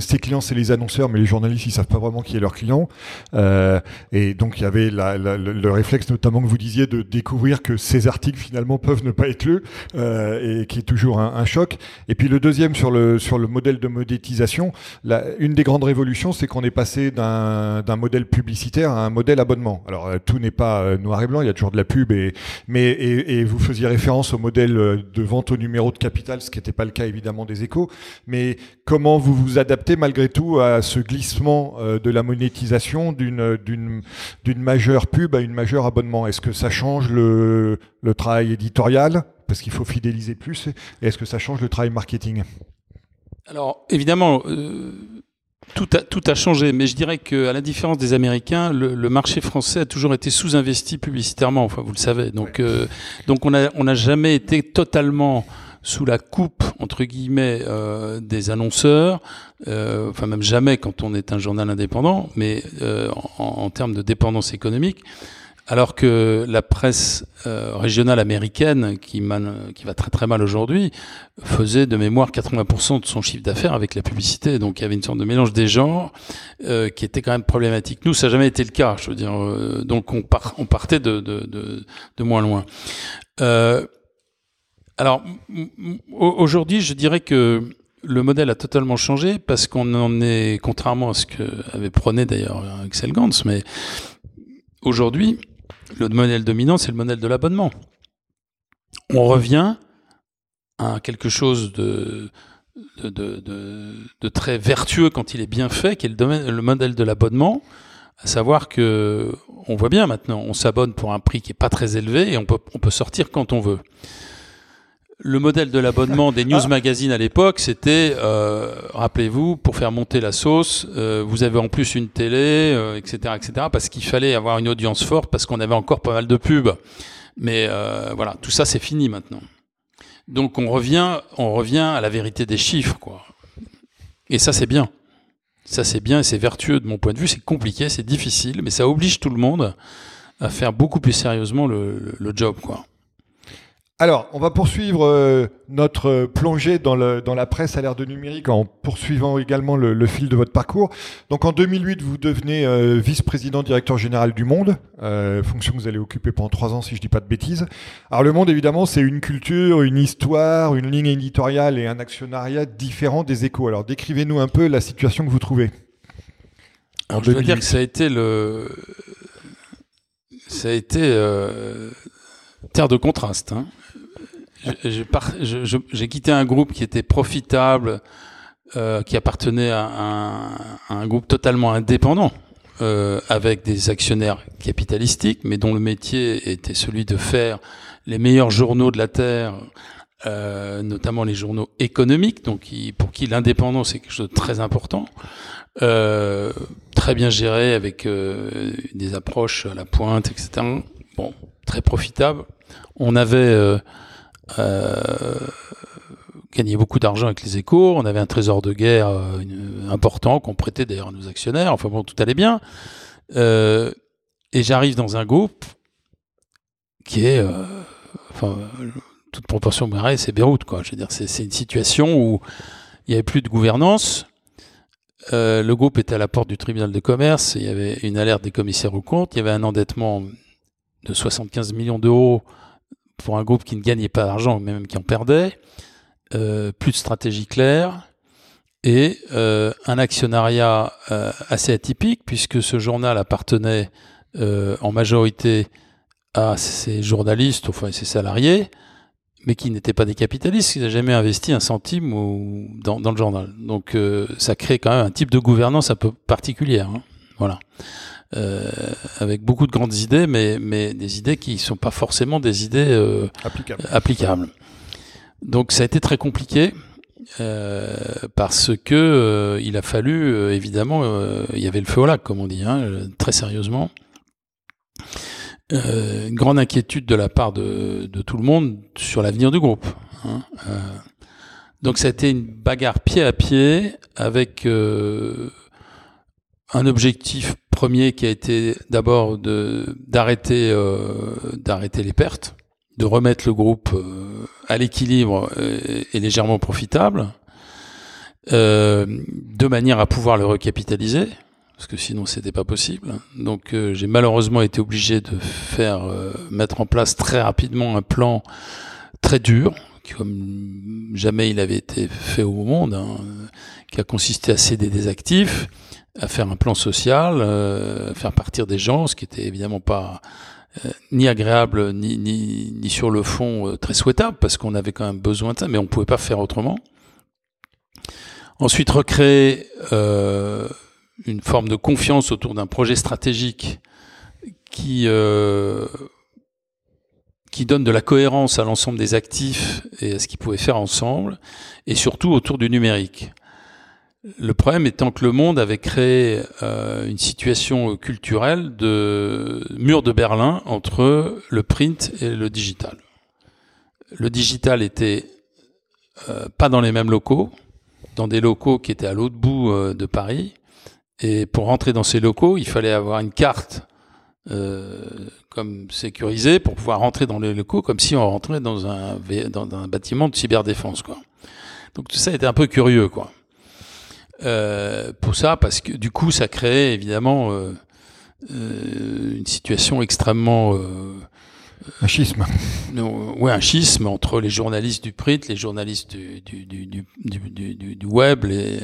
ses clients, c'est les annonceurs, mais les journalistes, ils savent pas vraiment qui est leur client. Euh, et donc, il y avait la, la, le, réflexe, notamment que vous disiez, de découvrir que ces articles, finalement, peuvent ne pas être lus, euh, et qui est toujours un, un, choc. Et puis, le deuxième, sur le, sur le modèle de monétisation, la, une des grandes révolutions, c'est qu'on est passé d'un modèle publicitaire à un modèle abonnement. Alors, euh, tout n'est pas euh, noir et blanc, il y a toujours de la pub, et, mais, et, et vous faisiez référence au modèle euh, de vente au numéro de capital, ce qui n'était pas le cas, évidemment, des écoles mais comment vous vous adaptez malgré tout à ce glissement euh, de la monétisation d'une d'une d'une majeure pub à une majeure abonnement? Est-ce que ça change le, le travail éditorial? Parce qu'il faut fidéliser plus et est-ce que ça change le travail marketing? Alors évidemment. Euh, tout a, tout a changé, mais je dirais que, à la différence des Américains, le, le marché français a toujours été sous-investi publicitairement. Enfin, vous le savez. Donc, euh, donc on a, on n'a jamais été totalement sous la coupe entre guillemets euh, des annonceurs, euh, enfin même jamais quand on est un journal indépendant, mais euh, en, en, termes de dépendance économique. Alors que la presse euh, régionale américaine, qui, qui, va très très mal aujourd'hui, faisait de mémoire 80% de son chiffre d'affaires avec la publicité. Donc il y avait une sorte de mélange des genres euh, qui était quand même problématique. Nous, ça n'a jamais été le cas. Je veux dire, euh, donc on, on partait de, de, de, de, moins loin. Euh, alors aujourd'hui, je dirais que le modèle a totalement changé parce qu'on en est, contrairement à ce que avait prôné d'ailleurs Axel Gantz, mais aujourd'hui, le modèle dominant, c'est le modèle de l'abonnement. On revient à quelque chose de, très vertueux quand il est bien fait, qui est le, le modèle de l'abonnement. À savoir que on voit bien maintenant, on s'abonne pour un prix qui est pas très élevé et on peut sortir quand on veut. Le modèle de l'abonnement des news magazines à l'époque, c'était, euh, rappelez-vous, pour faire monter la sauce, euh, vous avez en plus une télé, etc., euh, etc., parce qu'il fallait avoir une audience forte, parce qu'on avait encore pas mal de pubs. Mais voilà, tout ça c'est fini maintenant. Donc on revient, on revient à la vérité des chiffres, quoi. Et ça c'est bien. Ça c'est bien et c'est vertueux de mon point de vue. C'est compliqué, c'est difficile, mais ça oblige tout le monde à faire beaucoup plus sérieusement le, le job, quoi. Alors, on va poursuivre euh, notre plongée dans, la presse à l'ère de numérique en poursuivant également le, fil de votre parcours. Donc, en 2008, vous devenez euh, vice-président directeur général du Monde, euh, fonction que vous allez occuper pendant trois ans, si je dis pas de bêtises. Alors, le Monde, évidemment, c'est une culture, une histoire, une ligne éditoriale et un actionnariat différent des Échos. Alors, décrivez-nous un peu la situation que vous trouvez. Alors, je veux dire que ça a été le, ça a été terre de contraste. Hein j'ai quitté un groupe qui était profitable, euh, qui appartenait à un, groupe totalement indépendant, euh, avec des actionnaires capitalistiques, mais dont le métier était celui de faire les meilleurs journaux de la Terre, euh, notamment les journaux économiques, donc pour qui l'indépendance est quelque chose de très important, très bien géré avec des approches à la pointe, etc. Bon, très profitable. On avait euh, gagné beaucoup d'argent avec les échos. On avait un trésor de guerre euh, important qu'on prêtait d'ailleurs à nos actionnaires. Enfin bon, tout allait bien. Euh, et j'arrive dans un groupe qui est, enfin, toute proportion pareille, c'est Beyrouth, quoi. Je veux dire, c'est une situation où il n'y avait plus de gouvernance. Le groupe était à la porte du tribunal de commerce. Il y avait une alerte des commissaires aux comptes. Il y avait un endettement de 75 millions d'euros pour un groupe qui ne gagnait pas d'argent, même qui en perdait, euh, plus de stratégie claire et euh, un actionnariat euh, assez atypique puisque ce journal appartenait en majorité à ses journalistes, enfin ses salariés, mais qui n'étaient pas des capitalistes, qui n'avaient jamais investi un centime ou, dans, le journal. Donc ça crée quand même un type de gouvernance un peu particulière. Hein. Voilà euh, avec beaucoup de grandes idées, mais, mais des idées qui ne sont pas forcément des idées euh, applicables. Donc ça a été très compliqué. Euh, parce que il a fallu évidemment il y avait le feu au lac comme on dit hein, très sérieusement une grande inquiétude de la part de, de tout le monde sur l'avenir du groupe hein. donc ça a été une bagarre pied à pied avec un objectif premier qui a été d'abord d'arrêter euh, d'arrêter les pertes, de remettre le groupe euh, à l'équilibre euh, et, légèrement profitable, de manière à pouvoir le recapitaliser, parce que sinon c'était pas possible. Donc j'ai malheureusement été obligé de faire mettre en place très rapidement un plan très dur, comme jamais il avait été fait au monde, hein, qui a consisté à céder des actifs à faire un plan social, euh, faire partir des gens, ce qui était évidemment pas euh, ni agréable ni, ni, ni, sur le fond euh, très souhaitable parce qu'on avait quand même besoin de ça, mais on pouvait pas faire autrement. Ensuite, recréer euh, une forme de confiance autour d'un projet stratégique qui qui donne de la cohérence à l'ensemble des actifs et à ce qu'ils pouvaient faire ensemble, et surtout autour du numérique. Le problème étant que le monde avait créé euh, une situation culturelle de mur de Berlin entre le print et le digital. Le digital était euh, pas dans les mêmes locaux, dans des locaux qui étaient à l'autre bout euh, de Paris. Et pour rentrer dans ces locaux, il fallait avoir une carte comme sécurisé pour pouvoir rentrer dans les locaux comme si on rentrait dans un, dans un bâtiment de cyberdéfense. Quoi. Donc tout ça était un peu curieux. quoi. Pour ça, parce que du coup, ça créait évidemment une situation extrêmement un schisme. Oui, un schisme entre les journalistes du print, les journalistes du, du, du, du, du web, les,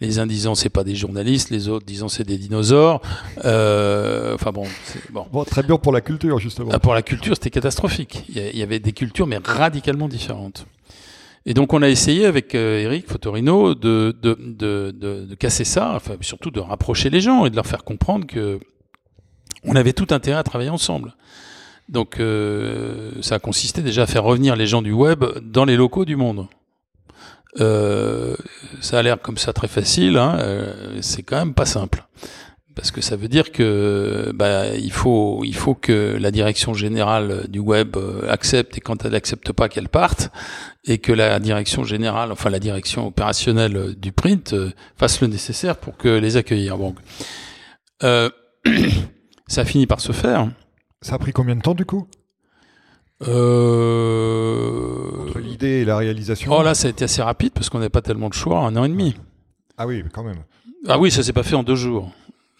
les uns disant c'est pas des journalistes, les autres disant c'est des dinosaures. Euh, enfin bon, bon. bon. Très bien pour la culture, justement. Ah, pour la culture, c'était catastrophique. Il y avait des cultures, mais radicalement différentes. Et donc on a essayé avec euh, Eric Fotorino de, de, de, de, casser ça, enfin surtout de rapprocher les gens et de leur faire comprendre que on avait tout intérêt à travailler ensemble. Donc euh, ça a consisté déjà à faire revenir les gens du web dans les locaux du monde. Euh, ça a l'air comme ça très facile, hein, euh, c'est quand même pas simple. Parce que ça veut dire que bah, il faut il faut que la direction générale du web euh, accepte et quand elle n'accepte pas qu'elle parte et que la direction générale, enfin la direction opérationnelle du print euh, fasse le nécessaire pour que les accueillir. Bon, euh, ça a fini par se faire. Ça a pris combien de temps du coup? Euh... Entre l'idée et la réalisation? Oh là, ça a été assez rapide parce qu'on n'avait pas tellement de choix, un an et demi. Ah oui, quand même. Ah oui, ça s'est pas fait en deux jours.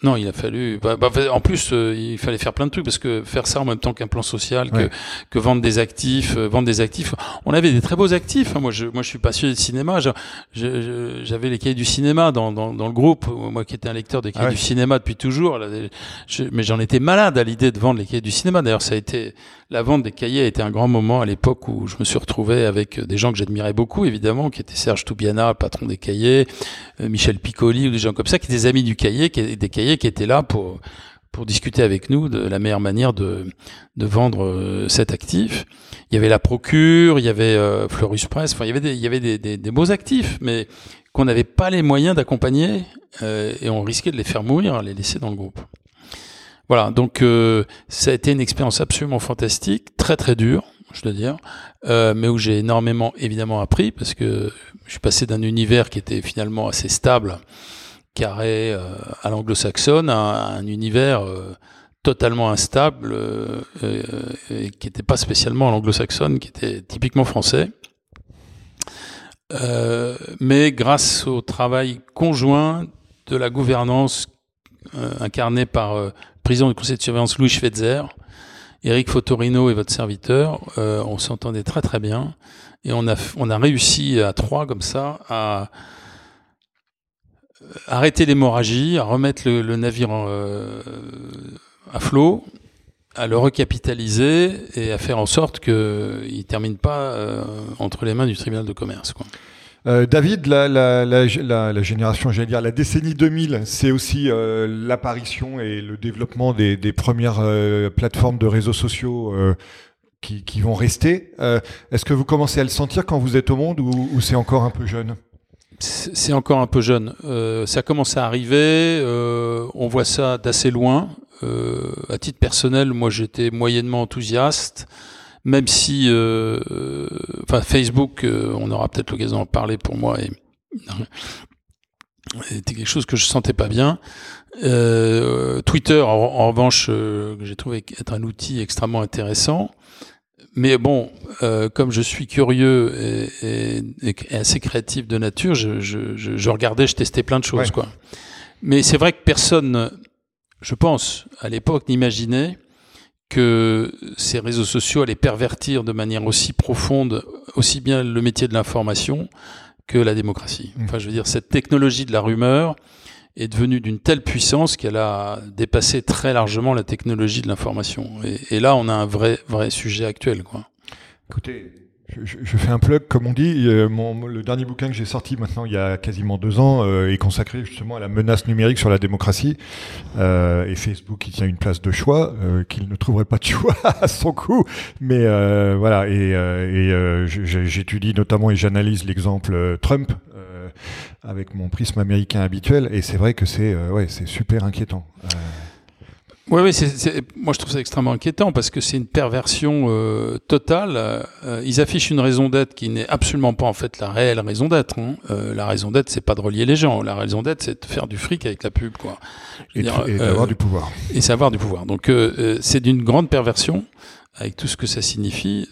Non, il a fallu. Bah, bah, en plus, euh, il fallait faire plein de trucs parce que faire ça en même temps qu'un plan social, que, que vendre des actifs, euh, vendre des actifs. On avait des très beaux actifs. Hein. Moi, je, moi, je suis passionné de cinéma. J'avais les cahiers du cinéma dans, dans, dans, le groupe. Moi, qui étais un lecteur des cahiers ah du cinéma depuis toujours. mais j'en étais malade à l'idée de vendre les cahiers du cinéma. D'ailleurs, ça a été la vente des cahiers a été un grand moment à l'époque où je me suis retrouvé avec des gens que j'admirais beaucoup, évidemment, qui étaient Serge Toubiana, patron des cahiers, euh, Michel Piccoli ou des gens comme ça, qui étaient des amis du cahier, qui, des cahiers qui étaient là pour pour discuter avec nous de la meilleure manière de, de vendre euh, cet actif. Il y avait la Procure, il y avait euh, Press, enfin il y avait des, il y avait des, des, beaux actifs, mais qu'on n'avait pas les moyens d'accompagner euh, et on risquait de les faire mourir, les laisser dans le groupe. Voilà, donc euh, ça a été une expérience absolument fantastique, très très dure, je dois dire, mais où j'ai énormément évidemment appris parce que je suis passé d'un univers qui était finalement assez stable, carré euh, à l'anglo-saxonne, un univers euh, totalement instable et qui n'était pas spécialement à l'anglo-saxonne, qui était typiquement français. mais grâce au travail conjoint de la gouvernance incarnée par président du conseil de surveillance Louis Schweitzer, Eric Fotorino et votre serviteur, euh, on s'entendait très très bien et on a réussi à trois comme ça à arrêter l'hémorragie, à remettre le, navire euh, à flot, à le recapitaliser et à faire en sorte qu'il ne termine pas euh, entre les mains du tribunal de commerce. Euh, David, la, génération, j'allais dire, la décennie 2000, c'est aussi euh, l'apparition et le développement des, premières euh, plateformes de réseaux sociaux qui, vont rester. Est-ce que vous commencez à le sentir quand vous êtes au monde ou c'est encore un peu jeune? C'est encore un peu jeune. ça commence à arriver. on voit ça d'assez loin. à titre personnel, moi, j'étais moyennement enthousiaste même si, euh, enfin, Facebook, euh, on aura peut-être l'occasion d'en parler pour moi, et c'était quelque chose que je sentais pas bien. Euh, Twitter, en, revanche, que j'ai trouvé être un outil extrêmement intéressant. Mais bon, comme je suis curieux et, et, assez créatif de nature, je, je, je, regardais, je testais plein de choses, quoi. Mais c'est vrai que personne, je pense, à l'époque, n'imaginait que ces réseaux sociaux allaient pervertir de manière aussi profonde aussi bien le métier de l'information que la démocratie. Mmh. Enfin, je veux dire, cette technologie de la rumeur est devenue d'une telle puissance qu'elle a dépassé très largement la technologie de l'information. Et, là, on a un vrai, vrai sujet actuel, quoi. Écoutez, je, fais un plug, comme on dit. Mon, le dernier bouquin que j'ai sorti maintenant, il y a quasiment deux ans, euh, est consacré justement à la menace numérique sur la démocratie. Euh, et Facebook, qui tient une place de choix, euh, qu'il ne trouverait pas de choix à son coup. Mais euh, voilà, euh, et j'étudie notamment et j'analyse l'exemple Trump avec mon prisme américain habituel. Et c'est vrai que c'est ouais, c'est super inquiétant. Oui, oui, c'est, moi je trouve ça extrêmement inquiétant parce que c'est une perversion euh, totale. Euh, ils affichent une raison d'être qui n'est absolument pas en fait la réelle raison d'être. Hein. Euh, la raison d'être, c'est pas de relier les gens. La raison d'être, c'est de faire du fric avec la pub, quoi. Et, d'avoir du pouvoir. Et savoir du pouvoir. Donc c'est d'une grande perversion avec tout ce que ça signifie,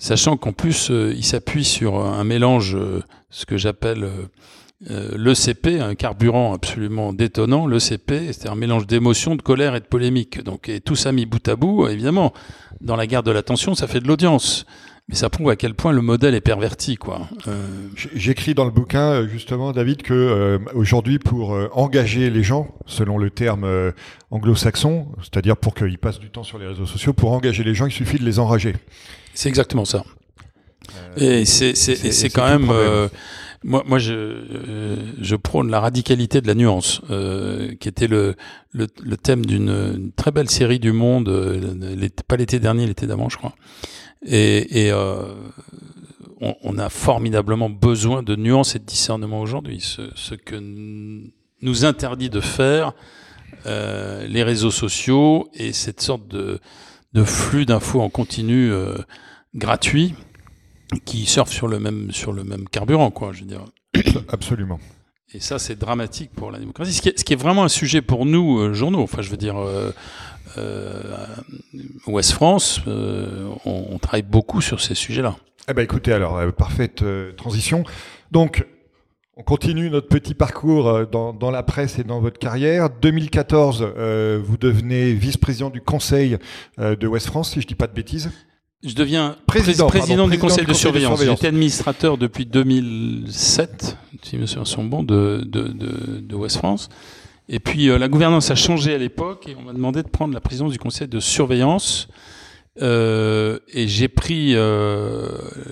sachant qu'en plus il s'appuie sur un mélange, ce que j'appelle euh, l'ECP, un carburant absolument détonnant, l'ECP, c'est un mélange d'émotions, de colère et de polémique. Donc, et tout ça mis bout à bout, évidemment, dans la guerre de l'attention, ça fait de l'audience. Mais ça prouve à quel point le modèle est perverti, quoi. Euh... J'écris dans le bouquin euh, justement, David, que euh, aujourd'hui, pour engager les gens, selon le terme anglo-saxon, c'est-à-dire pour qu'ils passent du temps sur les réseaux sociaux, pour engager les gens, il suffit de les enrager. C'est exactement ça. et c'est quand même moi, moi je, euh, je prône la radicalité de la nuance, euh, qui était le, le, le thème d'une très belle série du Monde, euh, pas l'été dernier, l'été d'avant, je crois. Et, et euh, on, on, a formidablement besoin de nuance et de discernement aujourd'hui. Ce, ce, que nous interdit de faire euh, les réseaux sociaux et cette sorte de, de flux d'infos en continu gratuit qui surfent sur le même sur le même carburant, quoi. Je veux dire. Absolument. Et ça, c'est dramatique pour la démocratie. Ce qui, est, ce qui, est, vraiment un sujet pour nous, euh, journaux. Enfin, je veux dire, euh, euh, Ouest France, euh, on, on, travaille beaucoup sur ces sujets-là. Eh ben, écoutez, alors, euh, parfaite transition. Donc, on continue notre petit parcours dans, dans, la presse et dans votre carrière. 2014, vous devenez vice-président du conseil de Ouest France, si je dis pas de bêtises. Je deviens président, président, du conseil, de, surveillance. J'étais administrateur depuis 2007, si mes souvenirs sont bons, de, de, de, de West France. Et puis euh, la gouvernance a changé à l'époque et on m'a demandé de prendre la présidence du conseil de surveillance. Euh, et j'ai pris euh,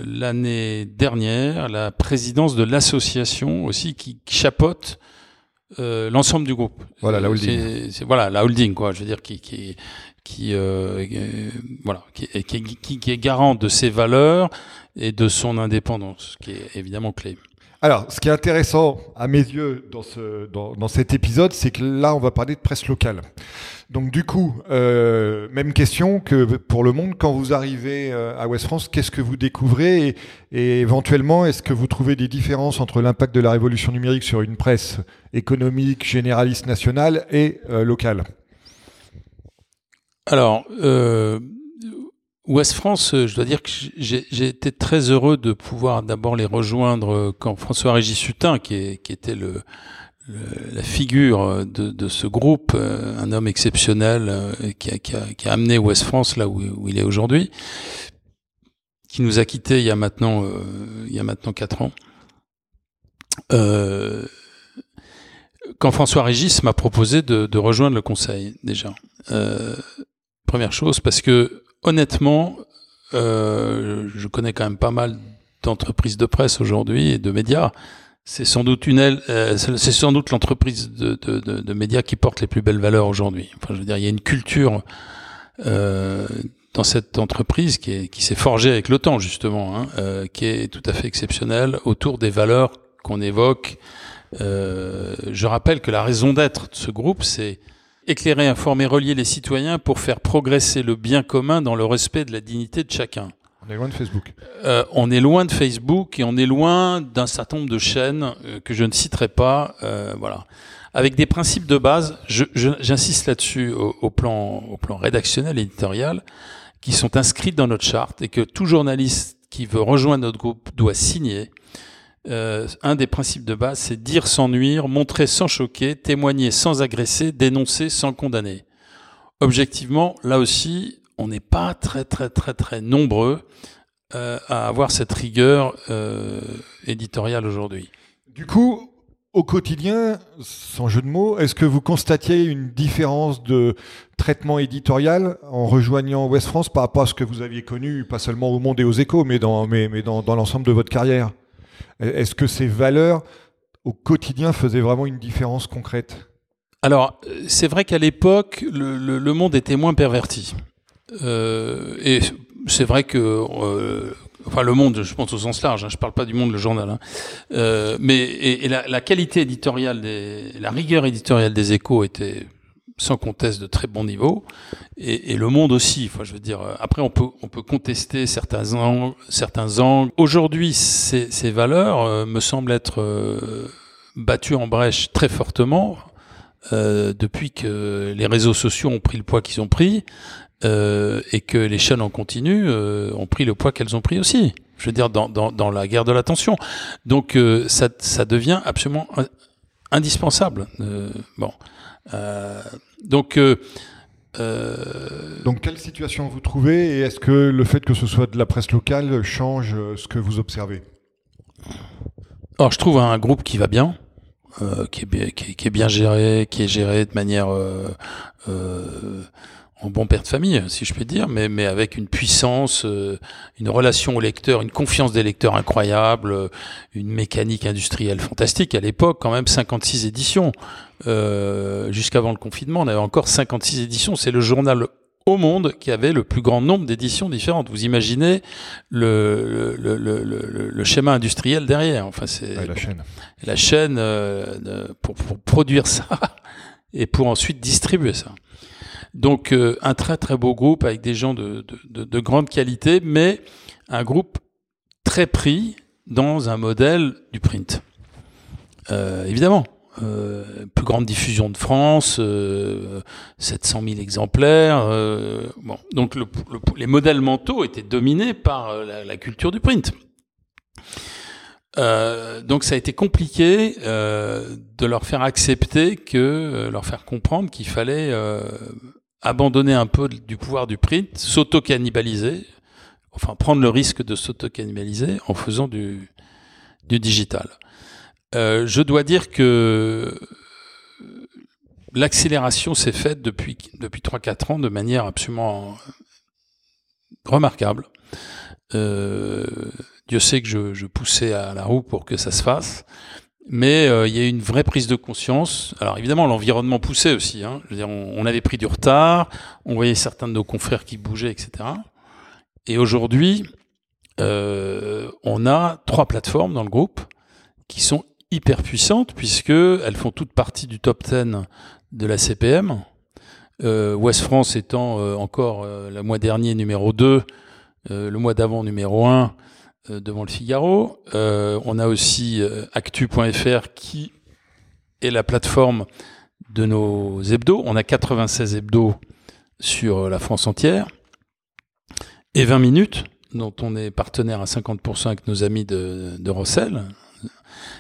l'année dernière la présidence de l'association aussi qui, chapeaute euh, l'ensemble du groupe. Voilà la holding. C'est, voilà la holding quoi. Je veux dire qui, qui qui euh, voilà qui, qui, qui, est garant de ses valeurs et de son indépendance, qui est évidemment clé. Alors, ce qui est intéressant à mes yeux dans, ce, dans, dans cet épisode, c'est que là, on va parler de presse locale. Donc du coup, euh, même question que pour le monde, quand vous arrivez euh, à West France, qu'est-ce que vous découvrez et, éventuellement, est-ce que vous trouvez des différences entre l'impact de la révolution numérique sur une presse économique, généraliste nationale et euh, locale? Alors, Ouest France, je dois dire que j'ai été très heureux de pouvoir d'abord les rejoindre quand François-Régis Sutin, qui, était le, la figure de, de, ce groupe, euh, un homme exceptionnel euh, qui a, amené Ouest France là où, il est aujourd'hui, qui nous a quittés il y a maintenant, euh, il y a maintenant quatre ans. Euh, quand François Régis m'a proposé de, rejoindre le conseil, déjà. Euh, Première chose, parce que honnêtement, euh, je connais quand même pas mal d'entreprises de presse aujourd'hui et de médias. C'est sans doute une, euh, c'est sans doute l'entreprise de, de, de, de, médias qui porte les plus belles valeurs aujourd'hui. Enfin, je veux dire, il y a une culture euh, dans cette entreprise qui, est, qui s'est forgée avec le temps justement, hein, euh, qui est tout à fait exceptionnelle autour des valeurs qu'on évoque. Euh, je rappelle que la raison d'être de ce groupe, c'est éclairer, informer, relier les citoyens pour faire progresser le bien commun dans le respect de la dignité de chacun. On est loin de Facebook. Euh, on est loin de Facebook et on est loin d'un certain nombre de chaînes euh, que je ne citerai pas. Euh, voilà. Avec des principes de base, j'insiste je, là-dessus au, au, plan, au plan rédactionnel et éditorial, qui sont inscrits dans notre charte et que tout journaliste qui veut rejoindre notre groupe doit signer euh, un des principes de base, c'est dire sans nuire, montrer sans choquer, témoigner sans agresser, dénoncer sans condamner. Objectivement, là aussi, on n'est pas très très très nombreux euh, à avoir cette rigueur euh, éditoriale aujourd'hui. Du coup, au quotidien, sans jeu de mots, est-ce que vous constatiez une différence de traitement éditorial en rejoignant West France par rapport à ce que vous aviez connu, pas seulement au Monde et aux Échos, mais dans l'ensemble de votre carrière? Est-ce que ces valeurs au quotidien faisaient vraiment une différence concrète? Alors, c'est vrai qu'à l'époque, le, monde était moins perverti. Euh, et c'est vrai que, euh, enfin, le monde, je pense au sens large, hein, je parle pas du monde, le journal, hein, euh, mais et, la, qualité éditoriale, la rigueur éditoriale des échos était sans conteste de très bon niveau, et, le monde aussi. Enfin, je veux dire, après on peut on peut contester certains angles, certains angles. Aujourd'hui, ces, ces valeurs euh, me semblent être euh, battues en brèche très fortement euh, depuis que les réseaux sociaux ont pris le poids qu'ils ont pris euh, et que les chaînes en continu euh, ont pris le poids qu'elles ont pris aussi. Je veux dire, dans, dans, dans la guerre de l'attention. Donc, euh, ça, ça devient absolument indispensable. bon. Donc. Donc, quelle situation vous trouvez et est-ce que le fait que ce soit de la presse locale change ce que vous observez? Alors, je trouve un groupe qui va bien. Euh, qui, est bien, qui, est, bien géré, qui est géré de manière euh, euh, en bon père de famille, si je puis dire, mais, mais avec une puissance, euh, une relation au lecteur, une confiance des lecteurs incroyable, euh, une mécanique industrielle fantastique. À l'époque, quand même, 56 éditions. Euh, Jusqu'avant le confinement, on avait encore 56 éditions. C'est le journal au monde qui avait le plus grand nombre d'éditions différentes. Vous imaginez le, le, le, le, schéma industriel derrière. Enfin, c'est la chaîne. La chaîne euh, pour, pour, produire ça et pour ensuite distribuer ça. Donc euh, un très très beau groupe avec des gens de, de, de, grande qualité, mais un groupe très pris dans un modèle du print. Euh, évidemment, euh, plus grande diffusion de France, euh, 700 000 exemplaires. Euh, bon, donc le, les modèles mentaux étaient dominés par euh, la, culture du print. Euh, donc ça a été compliqué de leur faire accepter que, leur faire comprendre qu'il fallait abandonner un peu du pouvoir du print, s'auto-cannibaliser, enfin prendre le risque de s'auto-cannibaliser en faisant du digital. Euh, je dois dire que l'accélération s'est faite depuis depuis trois quatre ans de manière absolument remarquable. Euh, Dieu sait que je, je, poussais à la roue pour que ça se fasse, mais euh, il y a eu une vraie prise de conscience. Alors évidemment, l'environnement poussait aussi. Hein. Je veux dire, on, on, avait pris du retard, on voyait certains de nos confrères qui bougeaient, etc. Et aujourd'hui, euh, on a trois plateformes dans le groupe qui sont hyper puissantes puisque elles font toutes partie du top 10 de la CPM. Euh, West France étant euh, encore euh, le mois dernier numéro 2, euh, le mois d'avant numéro 1 euh, devant le Figaro. on a aussi actu.fr qui est la plateforme de nos hebdos. On a 96 hebdos sur la France entière. Et 20 minutes, dont on est partenaire à 50% avec nos amis de, de Rossel,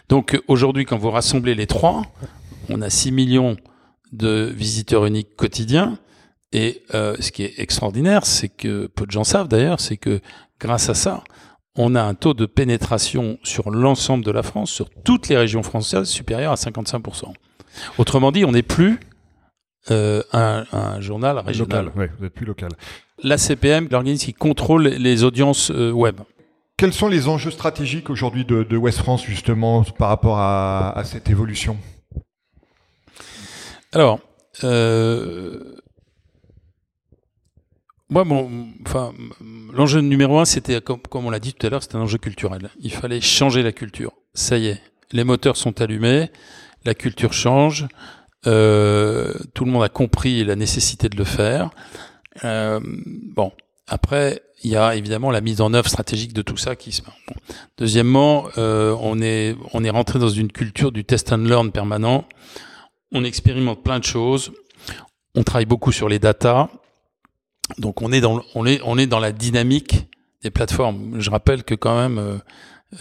donc aujourd'hui, quand vous rassemblez les trois, on a 6 millions de visiteurs uniques quotidiens. Et euh, ce qui est extraordinaire, c'est que peu de gens savent d'ailleurs, c'est que grâce à ça, on a un taux de pénétration sur l'ensemble de la France, sur toutes les régions françaises, supérieur à 55%. Autrement dit, on n'est plus euh, un, un, journal régional. Local, oui, vous n'êtes plus local. La CPM, l'organisme qui contrôle les audiences euh, web. Quels sont les enjeux stratégiques aujourd'hui de, West France justement par rapport à, cette évolution? Alors, euh, moi, bon, enfin, l'enjeu numéro un, c'était comme, comme on l'a dit tout à l'heure, c'était un enjeu culturel. Il fallait changer la culture. Ça y est, les moteurs sont allumés, la culture change. Euh, tout le monde a compris la nécessité de le faire. Euh, bon, après, il y a évidemment la mise en œuvre stratégique de tout ça qui se. Bon. Deuxièmement, euh, on est on est rentré dans une culture du test and learn permanent. On expérimente plein de choses. On travaille beaucoup sur les datas. Donc on est dans on est on est dans la dynamique des plateformes. Je rappelle que quand même euh,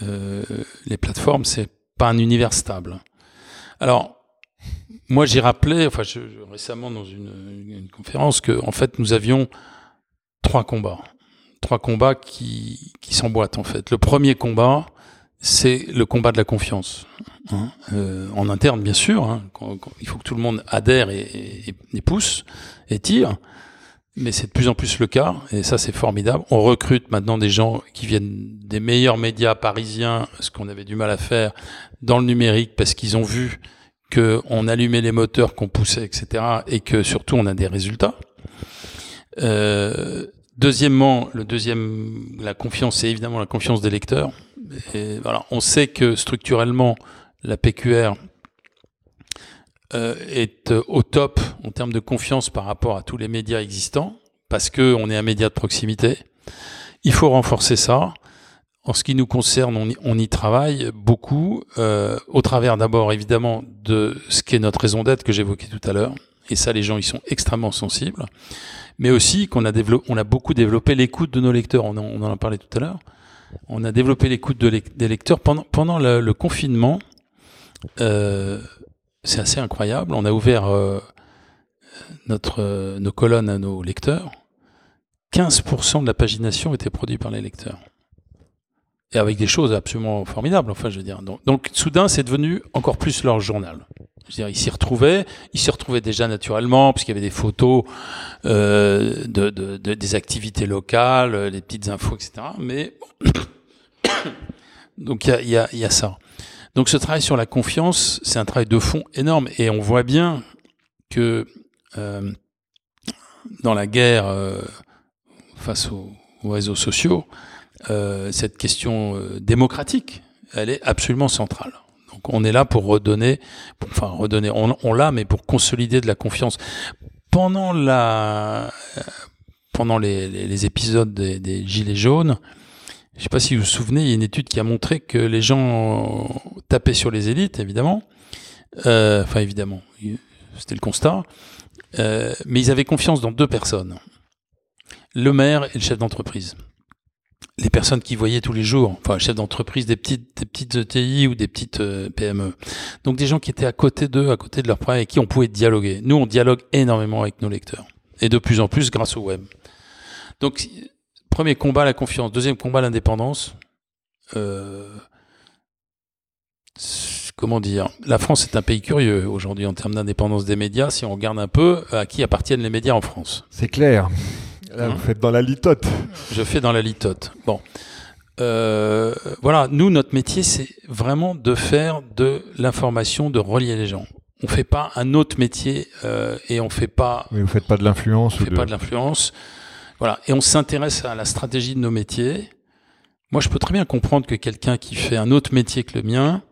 euh, les plateformes c'est pas un univers stable. Alors moi j'ai rappelé, enfin récemment dans une, une conférence que en fait nous avions trois combats trois combats qui, qui s'emboîtent en fait. Le premier combat, c'est le combat de la confiance. Hein, euh, en interne, bien sûr. Hein, quand, quand, il faut que tout le monde adhère et, et, et pousse et tire. Mais c'est de plus en plus le cas, et ça c'est formidable. On recrute maintenant des gens qui viennent des meilleurs médias parisiens, ce qu'on avait du mal à faire dans le numérique, parce qu'ils ont vu qu'on allumait les moteurs, qu'on poussait, etc., et que surtout on a des résultats. Euh, Deuxièmement, le deuxième, la confiance, c'est évidemment la confiance des lecteurs. Et voilà, on sait que structurellement, la PQR euh, est euh, au top en termes de confiance par rapport à tous les médias existants, parce que on est un média de proximité. Il faut renforcer ça. En ce qui nous concerne, on y, on y travaille beaucoup, euh, au travers d'abord évidemment de ce qu'est notre raison d'être que j'évoquais tout à l'heure. Et ça, les gens y sont extrêmement sensibles. Mais aussi qu'on a on a beaucoup développé l'écoute de nos lecteurs. On en, a parlé tout à l'heure. On a développé l'écoute de des lecteurs pendant le, confinement. Euh, c'est assez incroyable. On a ouvert euh, notre, euh, nos colonnes à nos lecteurs. 15% de la pagination était produit par les lecteurs. Et avec des choses absolument formidables, enfin, je veux dire. Donc, soudain, c'est devenu encore plus leur journal. Je veux dire, ils s'y retrouvaient, ils s'y retrouvaient déjà naturellement, puisqu'il y avait des photos euh, de, de, de, des activités locales, des petites infos, etc. Mais donc il y a, y, a, y a ça. Donc ce travail sur la confiance, c'est un travail de fond énorme et on voit bien que euh, dans la guerre euh, face aux, réseaux sociaux, euh, cette question euh, démocratique, elle est absolument centrale. Donc on est là pour redonner, enfin redonner, on, on l'a, mais pour consolider de la confiance. Pendant la, pendant les, les, les épisodes des, des, gilets jaunes, je ne sais pas si vous vous souvenez, il y a une étude qui a montré que les gens tapaient sur les élites, évidemment. Euh, enfin, évidemment, c'était le constat. Euh, mais ils avaient confiance dans deux personnes. Le maire et le chef d'entreprise. Les personnes qui voyaient tous les jours, enfin, le chef d'entreprise des petites, des petites ETI ou des petites euh, PME. Donc des gens qui étaient à côté d'eux, à côté de leurs problèmes, avec qui on pouvait dialoguer. Nous, on dialogue énormément avec nos lecteurs. Et de plus en plus grâce au web. Donc, Premier combat, la confiance. Deuxième combat, l'indépendance. Euh, comment dire? La France est un pays curieux aujourd'hui en termes d'indépendance des médias. Si on regarde un peu à qui appartiennent les médias en France. C'est clair. Là, hein vous faites dans la litote. Je fais dans la litote. Bon. Euh, voilà, nous, notre métier, c'est vraiment de faire de l'information, de relier les gens. On fait pas un autre métier euh, et on fait pas. Mais vous faites pas de l'influence. On fait de... pas de l'influence. Voilà. Et on s'intéresse à la stratégie de nos métiers. Moi, je peux très bien comprendre que quelqu'un qui fait un autre métier que le mien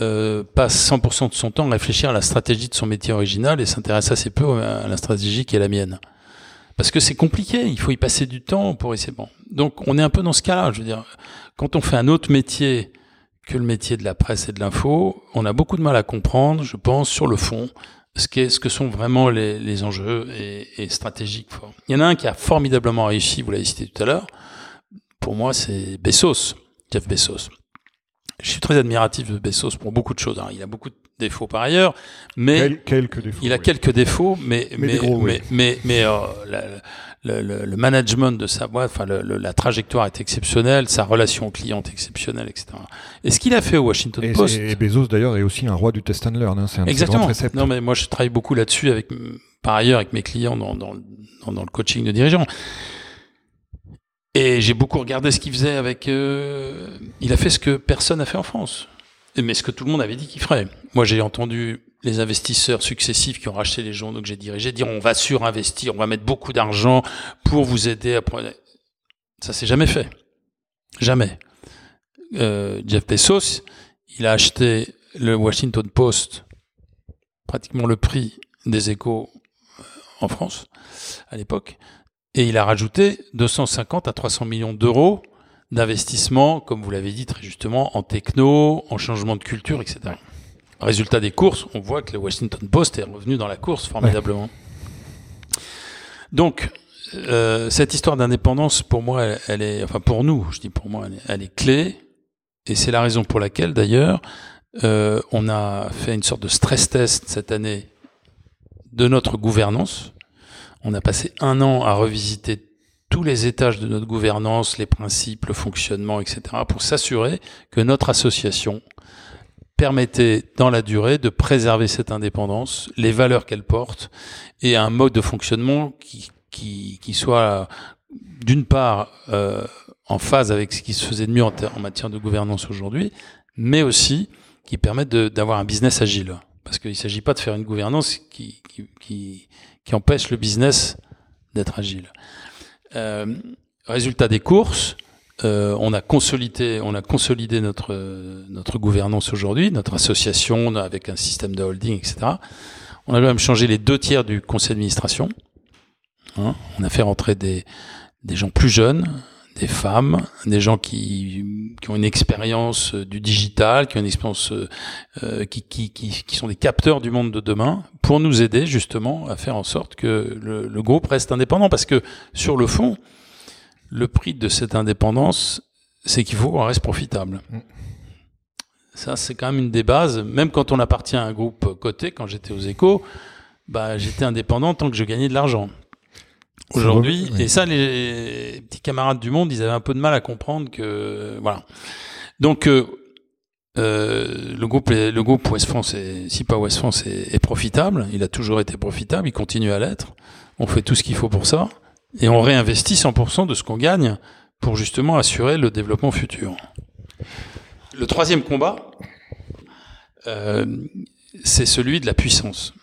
euh, passe 100% de son temps à réfléchir à la stratégie de son métier original et s'intéresse assez peu à la stratégie qui est la mienne. Parce que c'est compliqué, il faut y passer du temps pour essayer. Bon. Donc, on est un peu dans ce cas-là. Je veux dire, quand on fait un autre métier que le métier de la presse et de l'info, on a beaucoup de mal à comprendre, je pense, sur le fond, ce, ce que sont vraiment les, les enjeux et, et, stratégiques. Il y en a un qui a formidablement réussi, vous l'avez cité tout à l'heure. Pour moi, c'est Bezos, Jeff Bezos. Je suis très admiratif de Bezos pour beaucoup de choses. Alors, il a beaucoup de défauts par ailleurs, mais Quel, quelques défauts, il a oui. quelques défauts, mais Mais mais gros, oui. mais mais, euh, la- le, le- le management de sa boîte, enfin le- la trajectoire est exceptionnelle, sa relation client est exceptionnelle, etc. Et ce qu'il a fait au Washington Et, Post, et Bezos d'ailleurs est aussi un roi du test and learn. Hein. C'est un Exactement. Non, mais moi, je travaille beaucoup là-dessus avec, par ailleurs, avec mes clients dans, dans, dans, dans le coaching de dirigeants. Et j'ai beaucoup regardé ce qu'il faisait avec. Euh, il a fait ce que personne n'a fait en France, mais ce que tout le monde avait dit qu'il ferait. Moi, j'ai entendu les investisseurs successifs qui ont racheté les journaux que j'ai dirigés dire on va surinvestir, on va mettre beaucoup d'argent pour vous aider à prendre. Ça s'est jamais fait, jamais. Euh, Jeff Bezos, il a acheté le Washington Post pratiquement le prix des échos euh, en France à l'époque. Et il a rajouté 250 à 300 millions d'euros d'investissement, comme vous l'avez dit très justement, en techno, en changement de culture, etc. Résultat des courses, on voit que le Washington Post est revenu dans la course formidablement. Donc, euh, cette histoire d'indépendance, pour moi, elle, elle, est, enfin pour nous, je dis pour moi, elle est, elle est clé. Et c'est la raison pour laquelle, d'ailleurs, euh, on a fait une sorte de stress test cette année de notre gouvernance. On a passé un an à revisiter tous les étages de notre gouvernance, les principes, le fonctionnement, etc., pour s'assurer que notre association permettait dans la durée de préserver cette indépendance, les valeurs qu'elle porte, et un mode de fonctionnement qui, soit d'une part euh, en phase avec ce qui se faisait de mieux en, matière de gouvernance aujourd'hui, mais aussi qui permettent d'avoir un business agile. Parce qu'il ne s'agit pas de faire une gouvernance qui, qui empêche le business d'être agile. Euh, résultat des courses, Euh, on a consolidé, on a consolidé notre notre gouvernance aujourd'hui, notre association avec un système de holding, etc. On a même changé les deux tiers du conseil d'administration. Hein. on a fait rentrer des des gens plus jeunes, des femmes, des gens qui, qui ont une expérience du digital, qui ont une expérience euh, qui, qui, qui, qui, sont des capteurs du monde de demain, pour nous aider justement à faire en sorte que le, le, groupe reste indépendant. Parce que sur le fond, le prix de cette indépendance, c'est qu'il faut qu'on reste profitable. Mm. Ça, c'est quand même une des bases. Même quand on appartient à un groupe coté, quand j'étais aux échos, bah, j'étais indépendant tant que je gagnais de l'argent. Aujourd'hui, et ça, les petits camarades du monde, ils avaient un peu de mal à comprendre que, voilà. Donc, euh, euh, le groupe, le groupe West France, est, si pas West France, est, est, profitable. Il a toujours été profitable. Il continue à l'être. On fait tout ce qu'il faut pour ça, et on réinvestit 100% de ce qu'on gagne pour justement assurer le développement futur. Le troisième combat, euh, c'est celui de la puissance.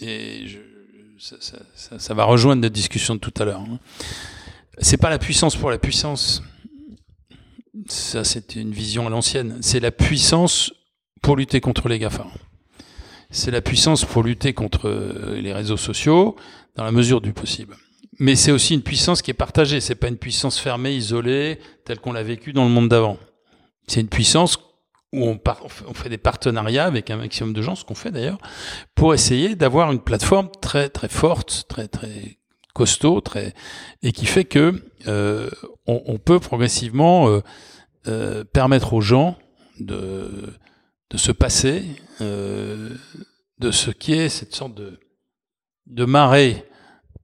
Et je, ça, va rejoindre notre discussion de tout à l'heure. Hein. C'est pas la puissance pour la puissance. Ça, c'est une vision à l'ancienne. C'est la puissance pour lutter contre les GAFA. C'est la puissance pour lutter contre les réseaux sociaux dans la mesure du possible. Mais c'est aussi une puissance qui est partagée. C'est pas une puissance fermée, isolée, telle qu'on l'a vécu dans le monde d'avant. C'est une puissance où on, on, fait des partenariats avec un maximum de gens, ce qu'on fait d'ailleurs, pour essayer d'avoir une plateforme très très forte, très très costaud, très et qui fait que euh, on, peut progressivement euh, euh, permettre aux gens de de se passer de ce qui est cette sorte de de marée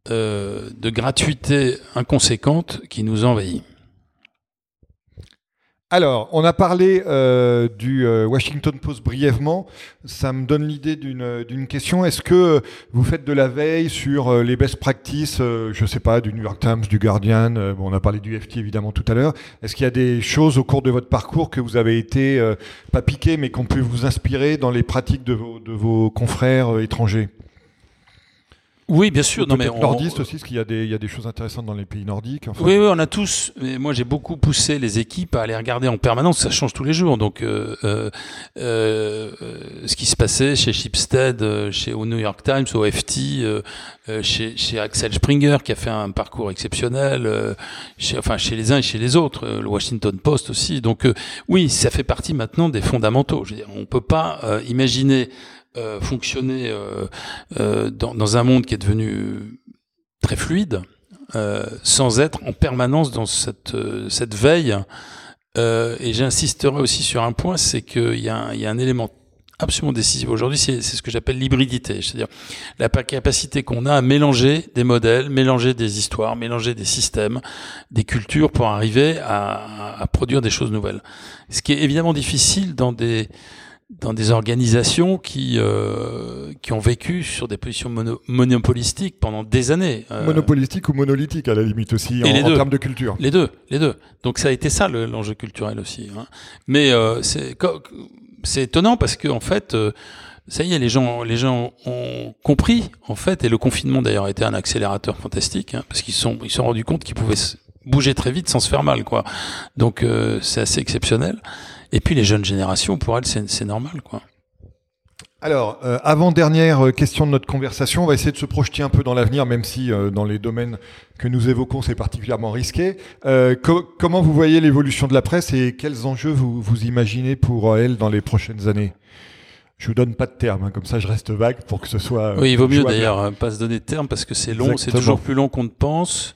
de gratuité inconséquente qui nous envahit. Alors, on a parlé euh, du euh, Washington Post brièvement. Ça me donne l'idée d'une question. Est-ce que vous faites de la veille sur euh, les best practices, je sais pas, du New York Times, du Guardian bon, On a parlé du FT évidemment tout à l'heure. Est-ce qu'il y a des choses au cours de votre parcours que vous avez été, pas piqué, mais qu'on peut vous inspirer dans les pratiques de vos confrères étrangers? Oui, bien sûr. Non, mais on... nordiste aussi, parce qu'il y, a des, il y a des choses intéressantes dans les pays nordiques. Oui, oui, on a tous. Mais moi, j'ai beaucoup poussé les équipes à aller regarder en permanence. Ça change tous les jours. Donc, euh, euh, euh, ce qui se passait chez Shipstead, euh, chez au New York Times, au FT, euh, chez, chez Axel Springer, qui a fait un parcours exceptionnel, chez, enfin chez les uns et chez les autres, le Washington Post aussi. Donc, oui, ça fait partie maintenant des fondamentaux. Je veux dire, on peut pas imaginer euh, fonctionner euh, euh, dans, dans, un monde qui est devenu très fluide, sans être en permanence dans cette, cette veille. et j'insisterai aussi sur un point, c'est qu'il y, a un, y a un élément absolument décisif aujourd'hui, c'est ce que j'appelle l'hybridité, c'est-à-dire la capacité qu'on a à mélanger des modèles, mélanger des histoires, mélanger des systèmes, des cultures pour arriver à, à produire des choses nouvelles. Ce qui est évidemment difficile dans des dans des organisations qui euh, qui ont vécu sur des positions monopolistiques pendant des années. Euh, monopolistiques ou monolithiques à la limite aussi en, en, termes de culture. Les deux, les deux. Donc ça a été ça l'enjeu culturel aussi. Hein. Mais euh, c'est c'est étonnant parce que en fait. Euh, ça y est, les gens, les gens ont compris en fait, et le confinement d'ailleurs a été un accélérateur fantastique, hein, parce qu'ils sont, ils se sont rendus compte qu'ils pouvaient bouger très vite sans se faire mal, quoi. Donc euh, c'est assez exceptionnel. Et puis les jeunes générations, pour elles, c'est normal, quoi. Alors, euh, avant-dernière euh, question de notre conversation, on va essayer de se projeter un peu dans l'avenir, même si euh, dans les domaines que nous évoquons, c'est particulièrement risqué. Euh, co comment vous voyez l'évolution de la presse et quels enjeux vous, vous imaginez pour elle dans les prochaines années? Je vous donne pas de terme, hein, comme ça je reste vague pour que ce soit. Oui, il vaut mieux d'ailleurs hein, pas se donner de terme parce que c'est long, c'est toujours plus long qu'on ne pense.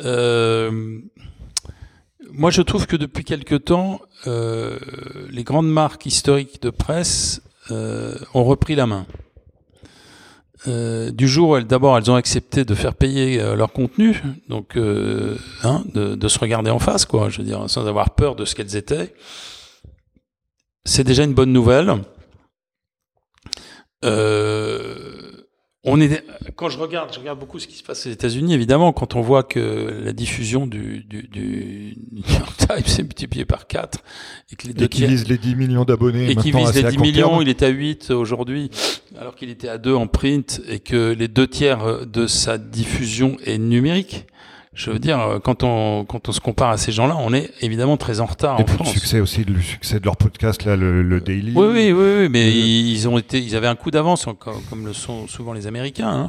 Euh, moi, je trouve que depuis quelque temps, euh, les grandes marques historiques de presse euh, ont repris la main. Euh, du jour où d'abord elles ont accepté de faire payer leur contenu, donc hein, de, de, se regarder en face, quoi, je veux dire, sans avoir peur de ce qu'elles étaient. C'est déjà une bonne nouvelle. Euh, on est, quand je regarde, je regarde beaucoup ce qui se passe aux États-Unis, évidemment, quand on voit que la diffusion du, du, du New York Times est multipliée par 4 et que les deux et qui vise les 10 millions d'abonnés et qui vise les 10 millions, il est à 8 aujourd'hui, alors qu'il était à 2 en print et que les deux tiers de sa diffusion est numérique. Je veux dire, quand on quand on se compare à ces gens-là, on est évidemment très en retard Et en puis France. le succès aussi, le succès de leur podcast là, le, le Daily. Oui, oui, oui, oui, mais Euh, ils, ont été, ils avaient un coup d'avance, comme, comme le sont souvent les Américains. Hein.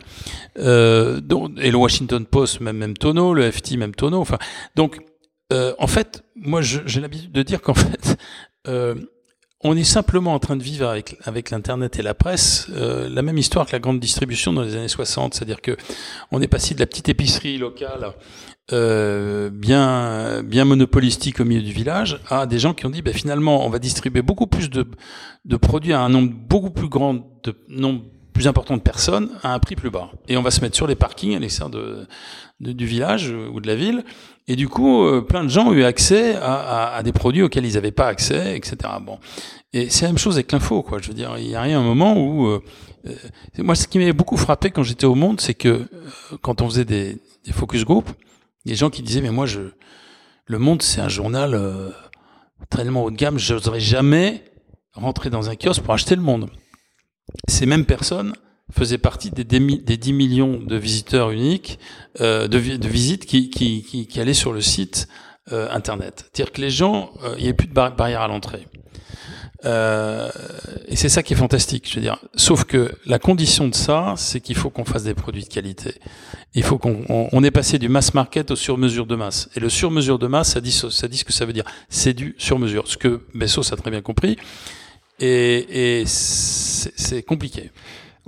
Euh, donc, et le Washington Post, même même tonneau, le FT, même tonneau. Enfin, donc, euh, en fait, moi, j'ai l'habitude de dire qu'en fait, euh, on est simplement en train de vivre avec avec l'internet et la presse euh, la même histoire que la grande distribution dans les années 60, c'est-à-dire que on est passé de la petite épicerie locale euh, bien bien monopolistique au milieu du village à des gens qui ont dit ben finalement on va distribuer beaucoup plus de de produits à un nombre beaucoup plus grand de nombre plus important de personnes à un prix plus bas. Et on va se mettre sur les parkings à l'extérieur de, de- du village ou de la ville et du coup euh, plein de gens ont eu accès à, des produits auxquels ils n'avaient pas accès etc bon. Et c'est la même chose avec l'info quoi. Je veux dire il y a rien un moment où euh, euh, moi ce qui m'avait beaucoup frappé quand j'étais au Monde c'est que quand on faisait des, focus group des gens qui disaient mais moi le Monde c'est un journal tellement haut de gamme je n'oserais jamais rentrer dans un kiosque pour acheter le Monde. Ces mêmes personnes faisaient partie des, des, mi- des 10 millions de visiteurs uniques euh, de, vi- de visites qui, allaient sur le site euh, internet c'est-à-dire que les gens euh, il n'y avait plus de bar- barrière à l'entrée et c'est ça qui est fantastique. Je veux dire, sauf que la condition de ça, c'est qu'il faut qu'on fasse des produits de qualité. Il faut qu'on on, est passé du mass market au sur-mesure de masse. Et le sur-mesure de masse, ça dit, ça dit ce que ça veut dire. C'est du sur-mesure. Ce que Bessos a très bien compris. Et, c'est compliqué.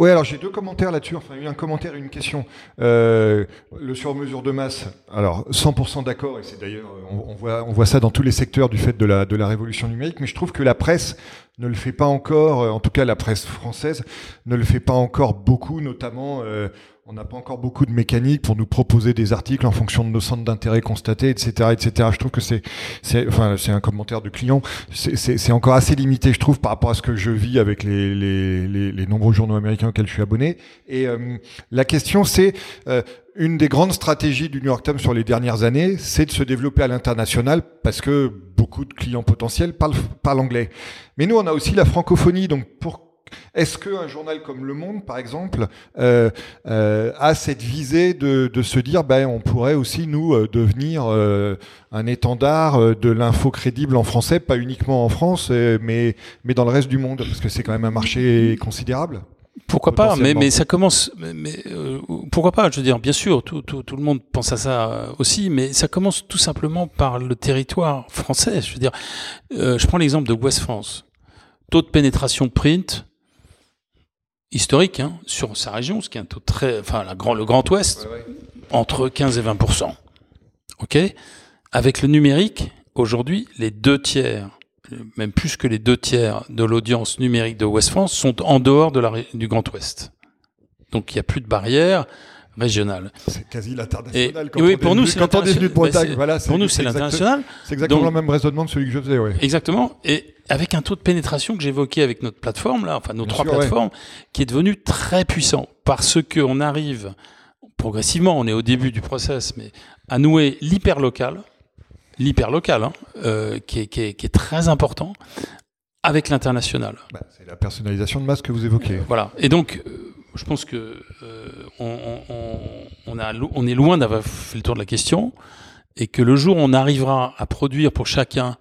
Ouais, alors j'ai deux commentaires là-dessus. Enfin, un commentaire et une question. Euh, le sur-mesure de masse. Alors, 100% d'accord. Et c'est d'ailleurs, on, on voit, on voit ça dans tous les secteurs du fait de la de la révolution numérique. Mais je trouve que la presse ne le fait pas encore. euh, En tout cas, la presse française ne le fait pas encore beaucoup, notamment. euh, on n'a pas encore beaucoup de mécanique pour nous proposer des articles en fonction de nos centres d'intérêt constatés, etc., etc. Je trouve que c'est, c'est, enfin, c'est un commentaire de client. C'est encore assez limité, je trouve, par rapport à ce que je vis avec les, les, les, les nombreux journaux américains auxquels je suis abonné. Et euh, la question, c'est euh, une des grandes stratégies du New York Times sur les dernières années, c'est de se développer à l'international parce que beaucoup de clients potentiels parlent, parlent anglais. Mais nous, on a aussi la francophonie, donc pour est-ce qu'un journal comme Le Monde, par exemple, euh, euh, a cette visée de, de se dire, ben, on pourrait aussi nous euh, devenir euh, un étendard de l'info crédible en français, pas uniquement en France, mais mais dans le reste du monde, parce que c'est quand même un marché considérable? Pourquoi pas Mais, mais ça commence. Mais, mais, euh, pourquoi pas Je veux dire, bien sûr, tout, tout, tout le monde pense à ça aussi, mais ça commence tout simplement par le territoire français. Je veux dire, euh, je prends l'exemple de West France. Taux de pénétration print historique hein, sur sa région, ce qui est un taux très, enfin, la grand, le Grand Ouest, entre 15 et 20 Ok? Avec le numérique, aujourd'hui, les deux tiers, même plus que les deux tiers de l'audience numérique de West France sont en dehors de la, du Grand Ouest. Donc il n'y a plus de barrière régionale. C'est quasi l'international. oui, pour nous, c'est quand on est venu de l'international. Bretagne, Mais c'est- voilà, Pour nous, c'est l'international. C'est exactement Donc- le même raisonnement que celui que je faisais, ouais. Exactement. Et avec un taux de pénétration que j'évoquais avec notre plateforme, là, enfin nos Bien trois sûr, ouais. plateformes, qui est devenu très puissant parce qu'on arrive progressivement, on est au début du process, mais à nouer l'hyperlocal, l'hyperlocal, hein, euh, qui, est, qui, est, qui est très important, avec l'international. Bah, c'est la personnalisation de masse que vous évoquez. Voilà. Et donc, euh, je pense que euh, on, on- on, on a, lo- on est loin d'avoir fait le tour de la question, et que le jour où on arrivera à produire pour chacun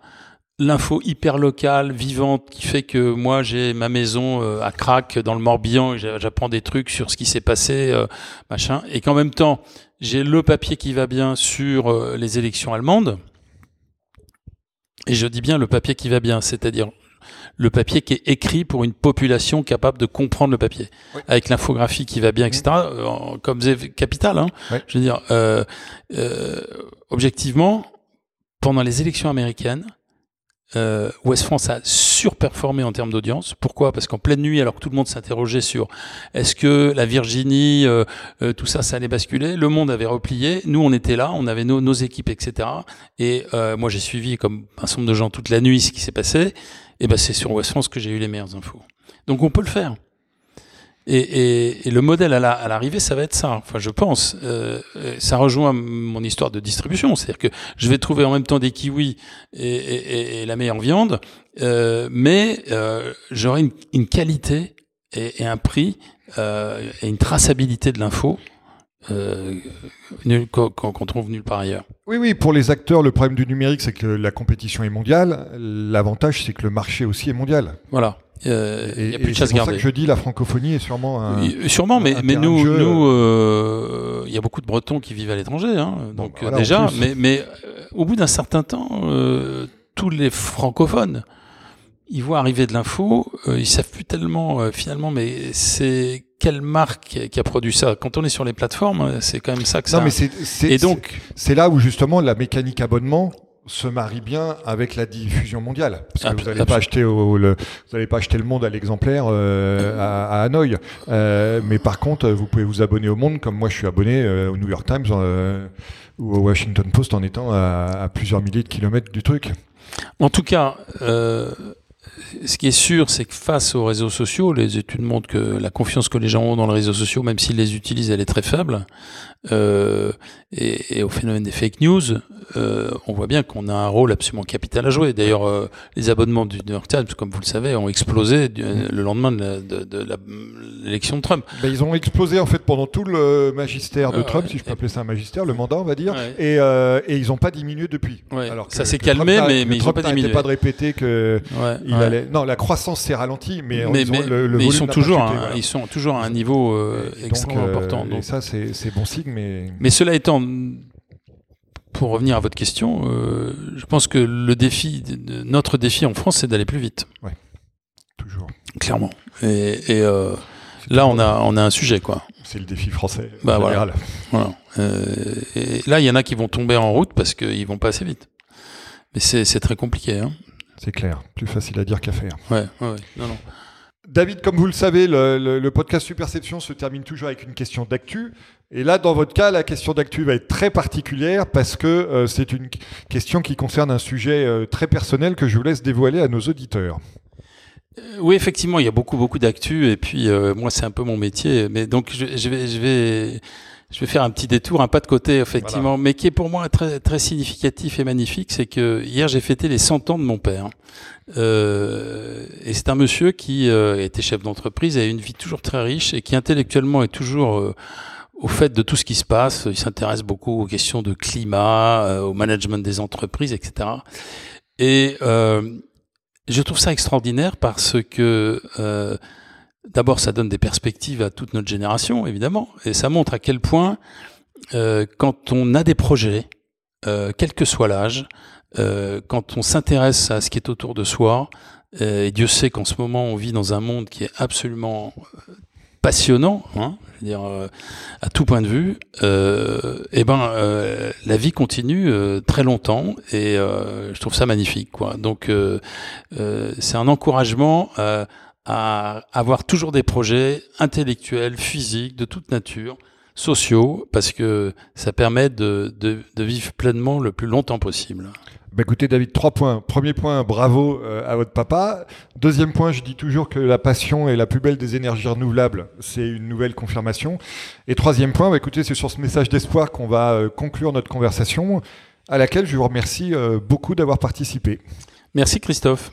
l'info hyper locale, vivante, qui fait que moi j'ai ma maison euh, à Crac dans le Morbihan, j'apprends des trucs sur ce qui s'est passé, euh, machin, et qu'en même temps j'ai le papier qui va bien sur euh, les élections allemandes. Et je dis bien le papier qui va bien, c'est-à-dire le papier qui est écrit pour une population capable de comprendre le papier, Oui. avec l'infographie qui va bien, etc. en- comme c'est capital. Hein. Je veux dire, euh, euh, objectivement, pendant les élections américaines, euh, West France a surperformé en termes d'audience. Pourquoi? Parce qu'en pleine nuit, alors que tout le monde s'interrogeait sur est-ce que la Virginie, euh, euh, tout ça, ça allait basculer, le monde avait replié. Nous, on était là, on avait nos, nos équipes, etc. Et euh, moi, j'ai suivi comme un certain nombre de gens toute la nuit ce qui s'est passé. Et ben, c'est sur West France que j'ai eu les meilleures infos. Donc, on peut le faire. Et, et, et le modèle à la- à l'arrivée, ça va être ça. Enfin, je pense. Euh, ça rejoint mon histoire de distribution, c'est-à-dire que je vais trouver en même temps des kiwis et, et- la meilleure viande, euh, mais euh, j'aurai une, une qualité et, et un prix euh, et une traçabilité de l'info euh, nul- qu'on trouve nulle part ailleurs. Oui, oui, pour les acteurs, le problème du numérique, c'est que la compétition est mondiale. L'avantage, c'est que le marché aussi est mondial. Voilà. Euh, Il Et, n'y a plus de c'est chasse pour ça que je dis la francophonie est sûrement un. Oui, Sûrement, mais, un mais nous, jeu, nous, euh, il y a beaucoup de Bretons qui vivent à l'étranger, hein, donc euh, voilà, déjà. Mais, mais euh, au bout d'un certain temps, euh, tous les francophones, ils voient arriver de l'info, euh, ils savent plus tellement euh, finalement, mais c'est quelle marque qui a produit ça. Quand on est sur les plateformes, euh, c'est quand même ça que ça. Non, mais c'est c'est- Et donc, c'est là où justement la mécanique abonnement se marie bien avec la diffusion mondiale. Parce que Ab- vous n'allez pas acheter au, le, vous n'allez pas acheter le Monde à l'exemplaire euh, à, à Hanoï, Euh, mais par contre, vous pouvez vous abonner au Monde comme moi je suis abonné euh, au New York Times euh, ou au Washington Post en étant à, à plusieurs milliers de kilomètres du truc. En tout cas, euh, ce qui est sûr, c'est que face aux réseaux sociaux, les études montrent que la confiance que les gens ont dans les réseaux sociaux, même s'ils les utilisent, elle est très faible. Euh, et, et au phénomène des fake news, euh, on voit bien qu'on a un rôle absolument capital à jouer. D'ailleurs, euh, les abonnements du New York Times, comme vous le savez, ont explosé du- le lendemain de l'élection de Trump. Ben, ils ont explosé en fait pendant tout le magistère de Trump, si je peux appeler ça un magistère, le mandat on va dire, Ouais. et, et ils n'ont pas diminué depuis. Ouais, Alors que- ça s'est calmé, Trump mais- mais ils ont Trump pas diminué. pas de répéter que Ouais, il ouais. allait. Non, la croissance s'est ralentie, mais, mais, ils ont- mais- le, le mais ils volume sont toujours, chuté, à- voilà. ils sont toujours à un niveau euh, Et extrêmement euh, important. Et Donc, ça, c'est bon signe, mais Mais cela étant, pour revenir à votre question, euh, je pense que le défi, notre défi en France, c'est d'aller plus vite, toujours. clairement. Et, euh, là, on a, on a un sujet, quoi. C'est le défi français. Bah, en voilà. général. Voilà. Et là, il y en a qui vont tomber en route parce qu'ils vont pas assez vite. Mais c'est c'est très compliqué. Hein. C'est clair. Plus facile à dire qu'à faire. Ouais, ouais, ouais. Non, non. David, comme vous le savez, le, le- le podcast Superception se termine toujours avec une question d'actu. Et là, dans votre cas, la question d'actu va être très particulière parce que euh, c'est une question qui concerne un sujet euh, très personnel que je vous laisse dévoiler à nos auditeurs. Euh, Oui, effectivement, il y a beaucoup, beaucoup d'actu. Et puis, euh, moi, c'est un peu mon métier. Mais donc, je, je vais, je vais, je vais faire un petit détour, un pas de côté, effectivement, mais qui est pour moi très, très significatif et magnifique. C'est que hier, j'ai fêté les 100 ans de mon père. Euh, et c'est un monsieur qui euh, était chef d'entreprise, a une vie toujours très riche et qui intellectuellement est toujours euh, au fait de tout ce qui se passe. Il s'intéresse beaucoup aux questions de climat, euh, au management des entreprises, etc. Et euh, je trouve ça extraordinaire parce que euh, d'abord ça donne des perspectives à toute notre génération, évidemment, et ça montre à quel point euh, quand on a des projets, euh, quel que soit l'âge, euh, quand on s'intéresse à ce qui est autour de soi, euh, et Dieu sait qu'en ce moment on vit dans un monde qui est absolument euh, passionnant, hein, je veux dire, euh, à tout point de vue, euh, eh ben euh, la vie continue euh, très longtemps et je trouve ça magnifique, quoi. Donc c'est un encouragement à avoir toujours des projets intellectuels, physiques, de toute nature, sociaux, parce que ça permet de, de, de vivre pleinement le plus longtemps possible. Bah écoutez David, trois points. Premier point, bravo euh, à votre papa. Deuxième point, je dis toujours que la passion est la plus belle des énergies renouvelables. C'est une nouvelle confirmation. Et troisième point, bah écoutez, c'est sur ce message d'espoir qu'on va euh, conclure notre conversation, à laquelle je vous remercie euh, beaucoup d'avoir participé. Merci Christophe.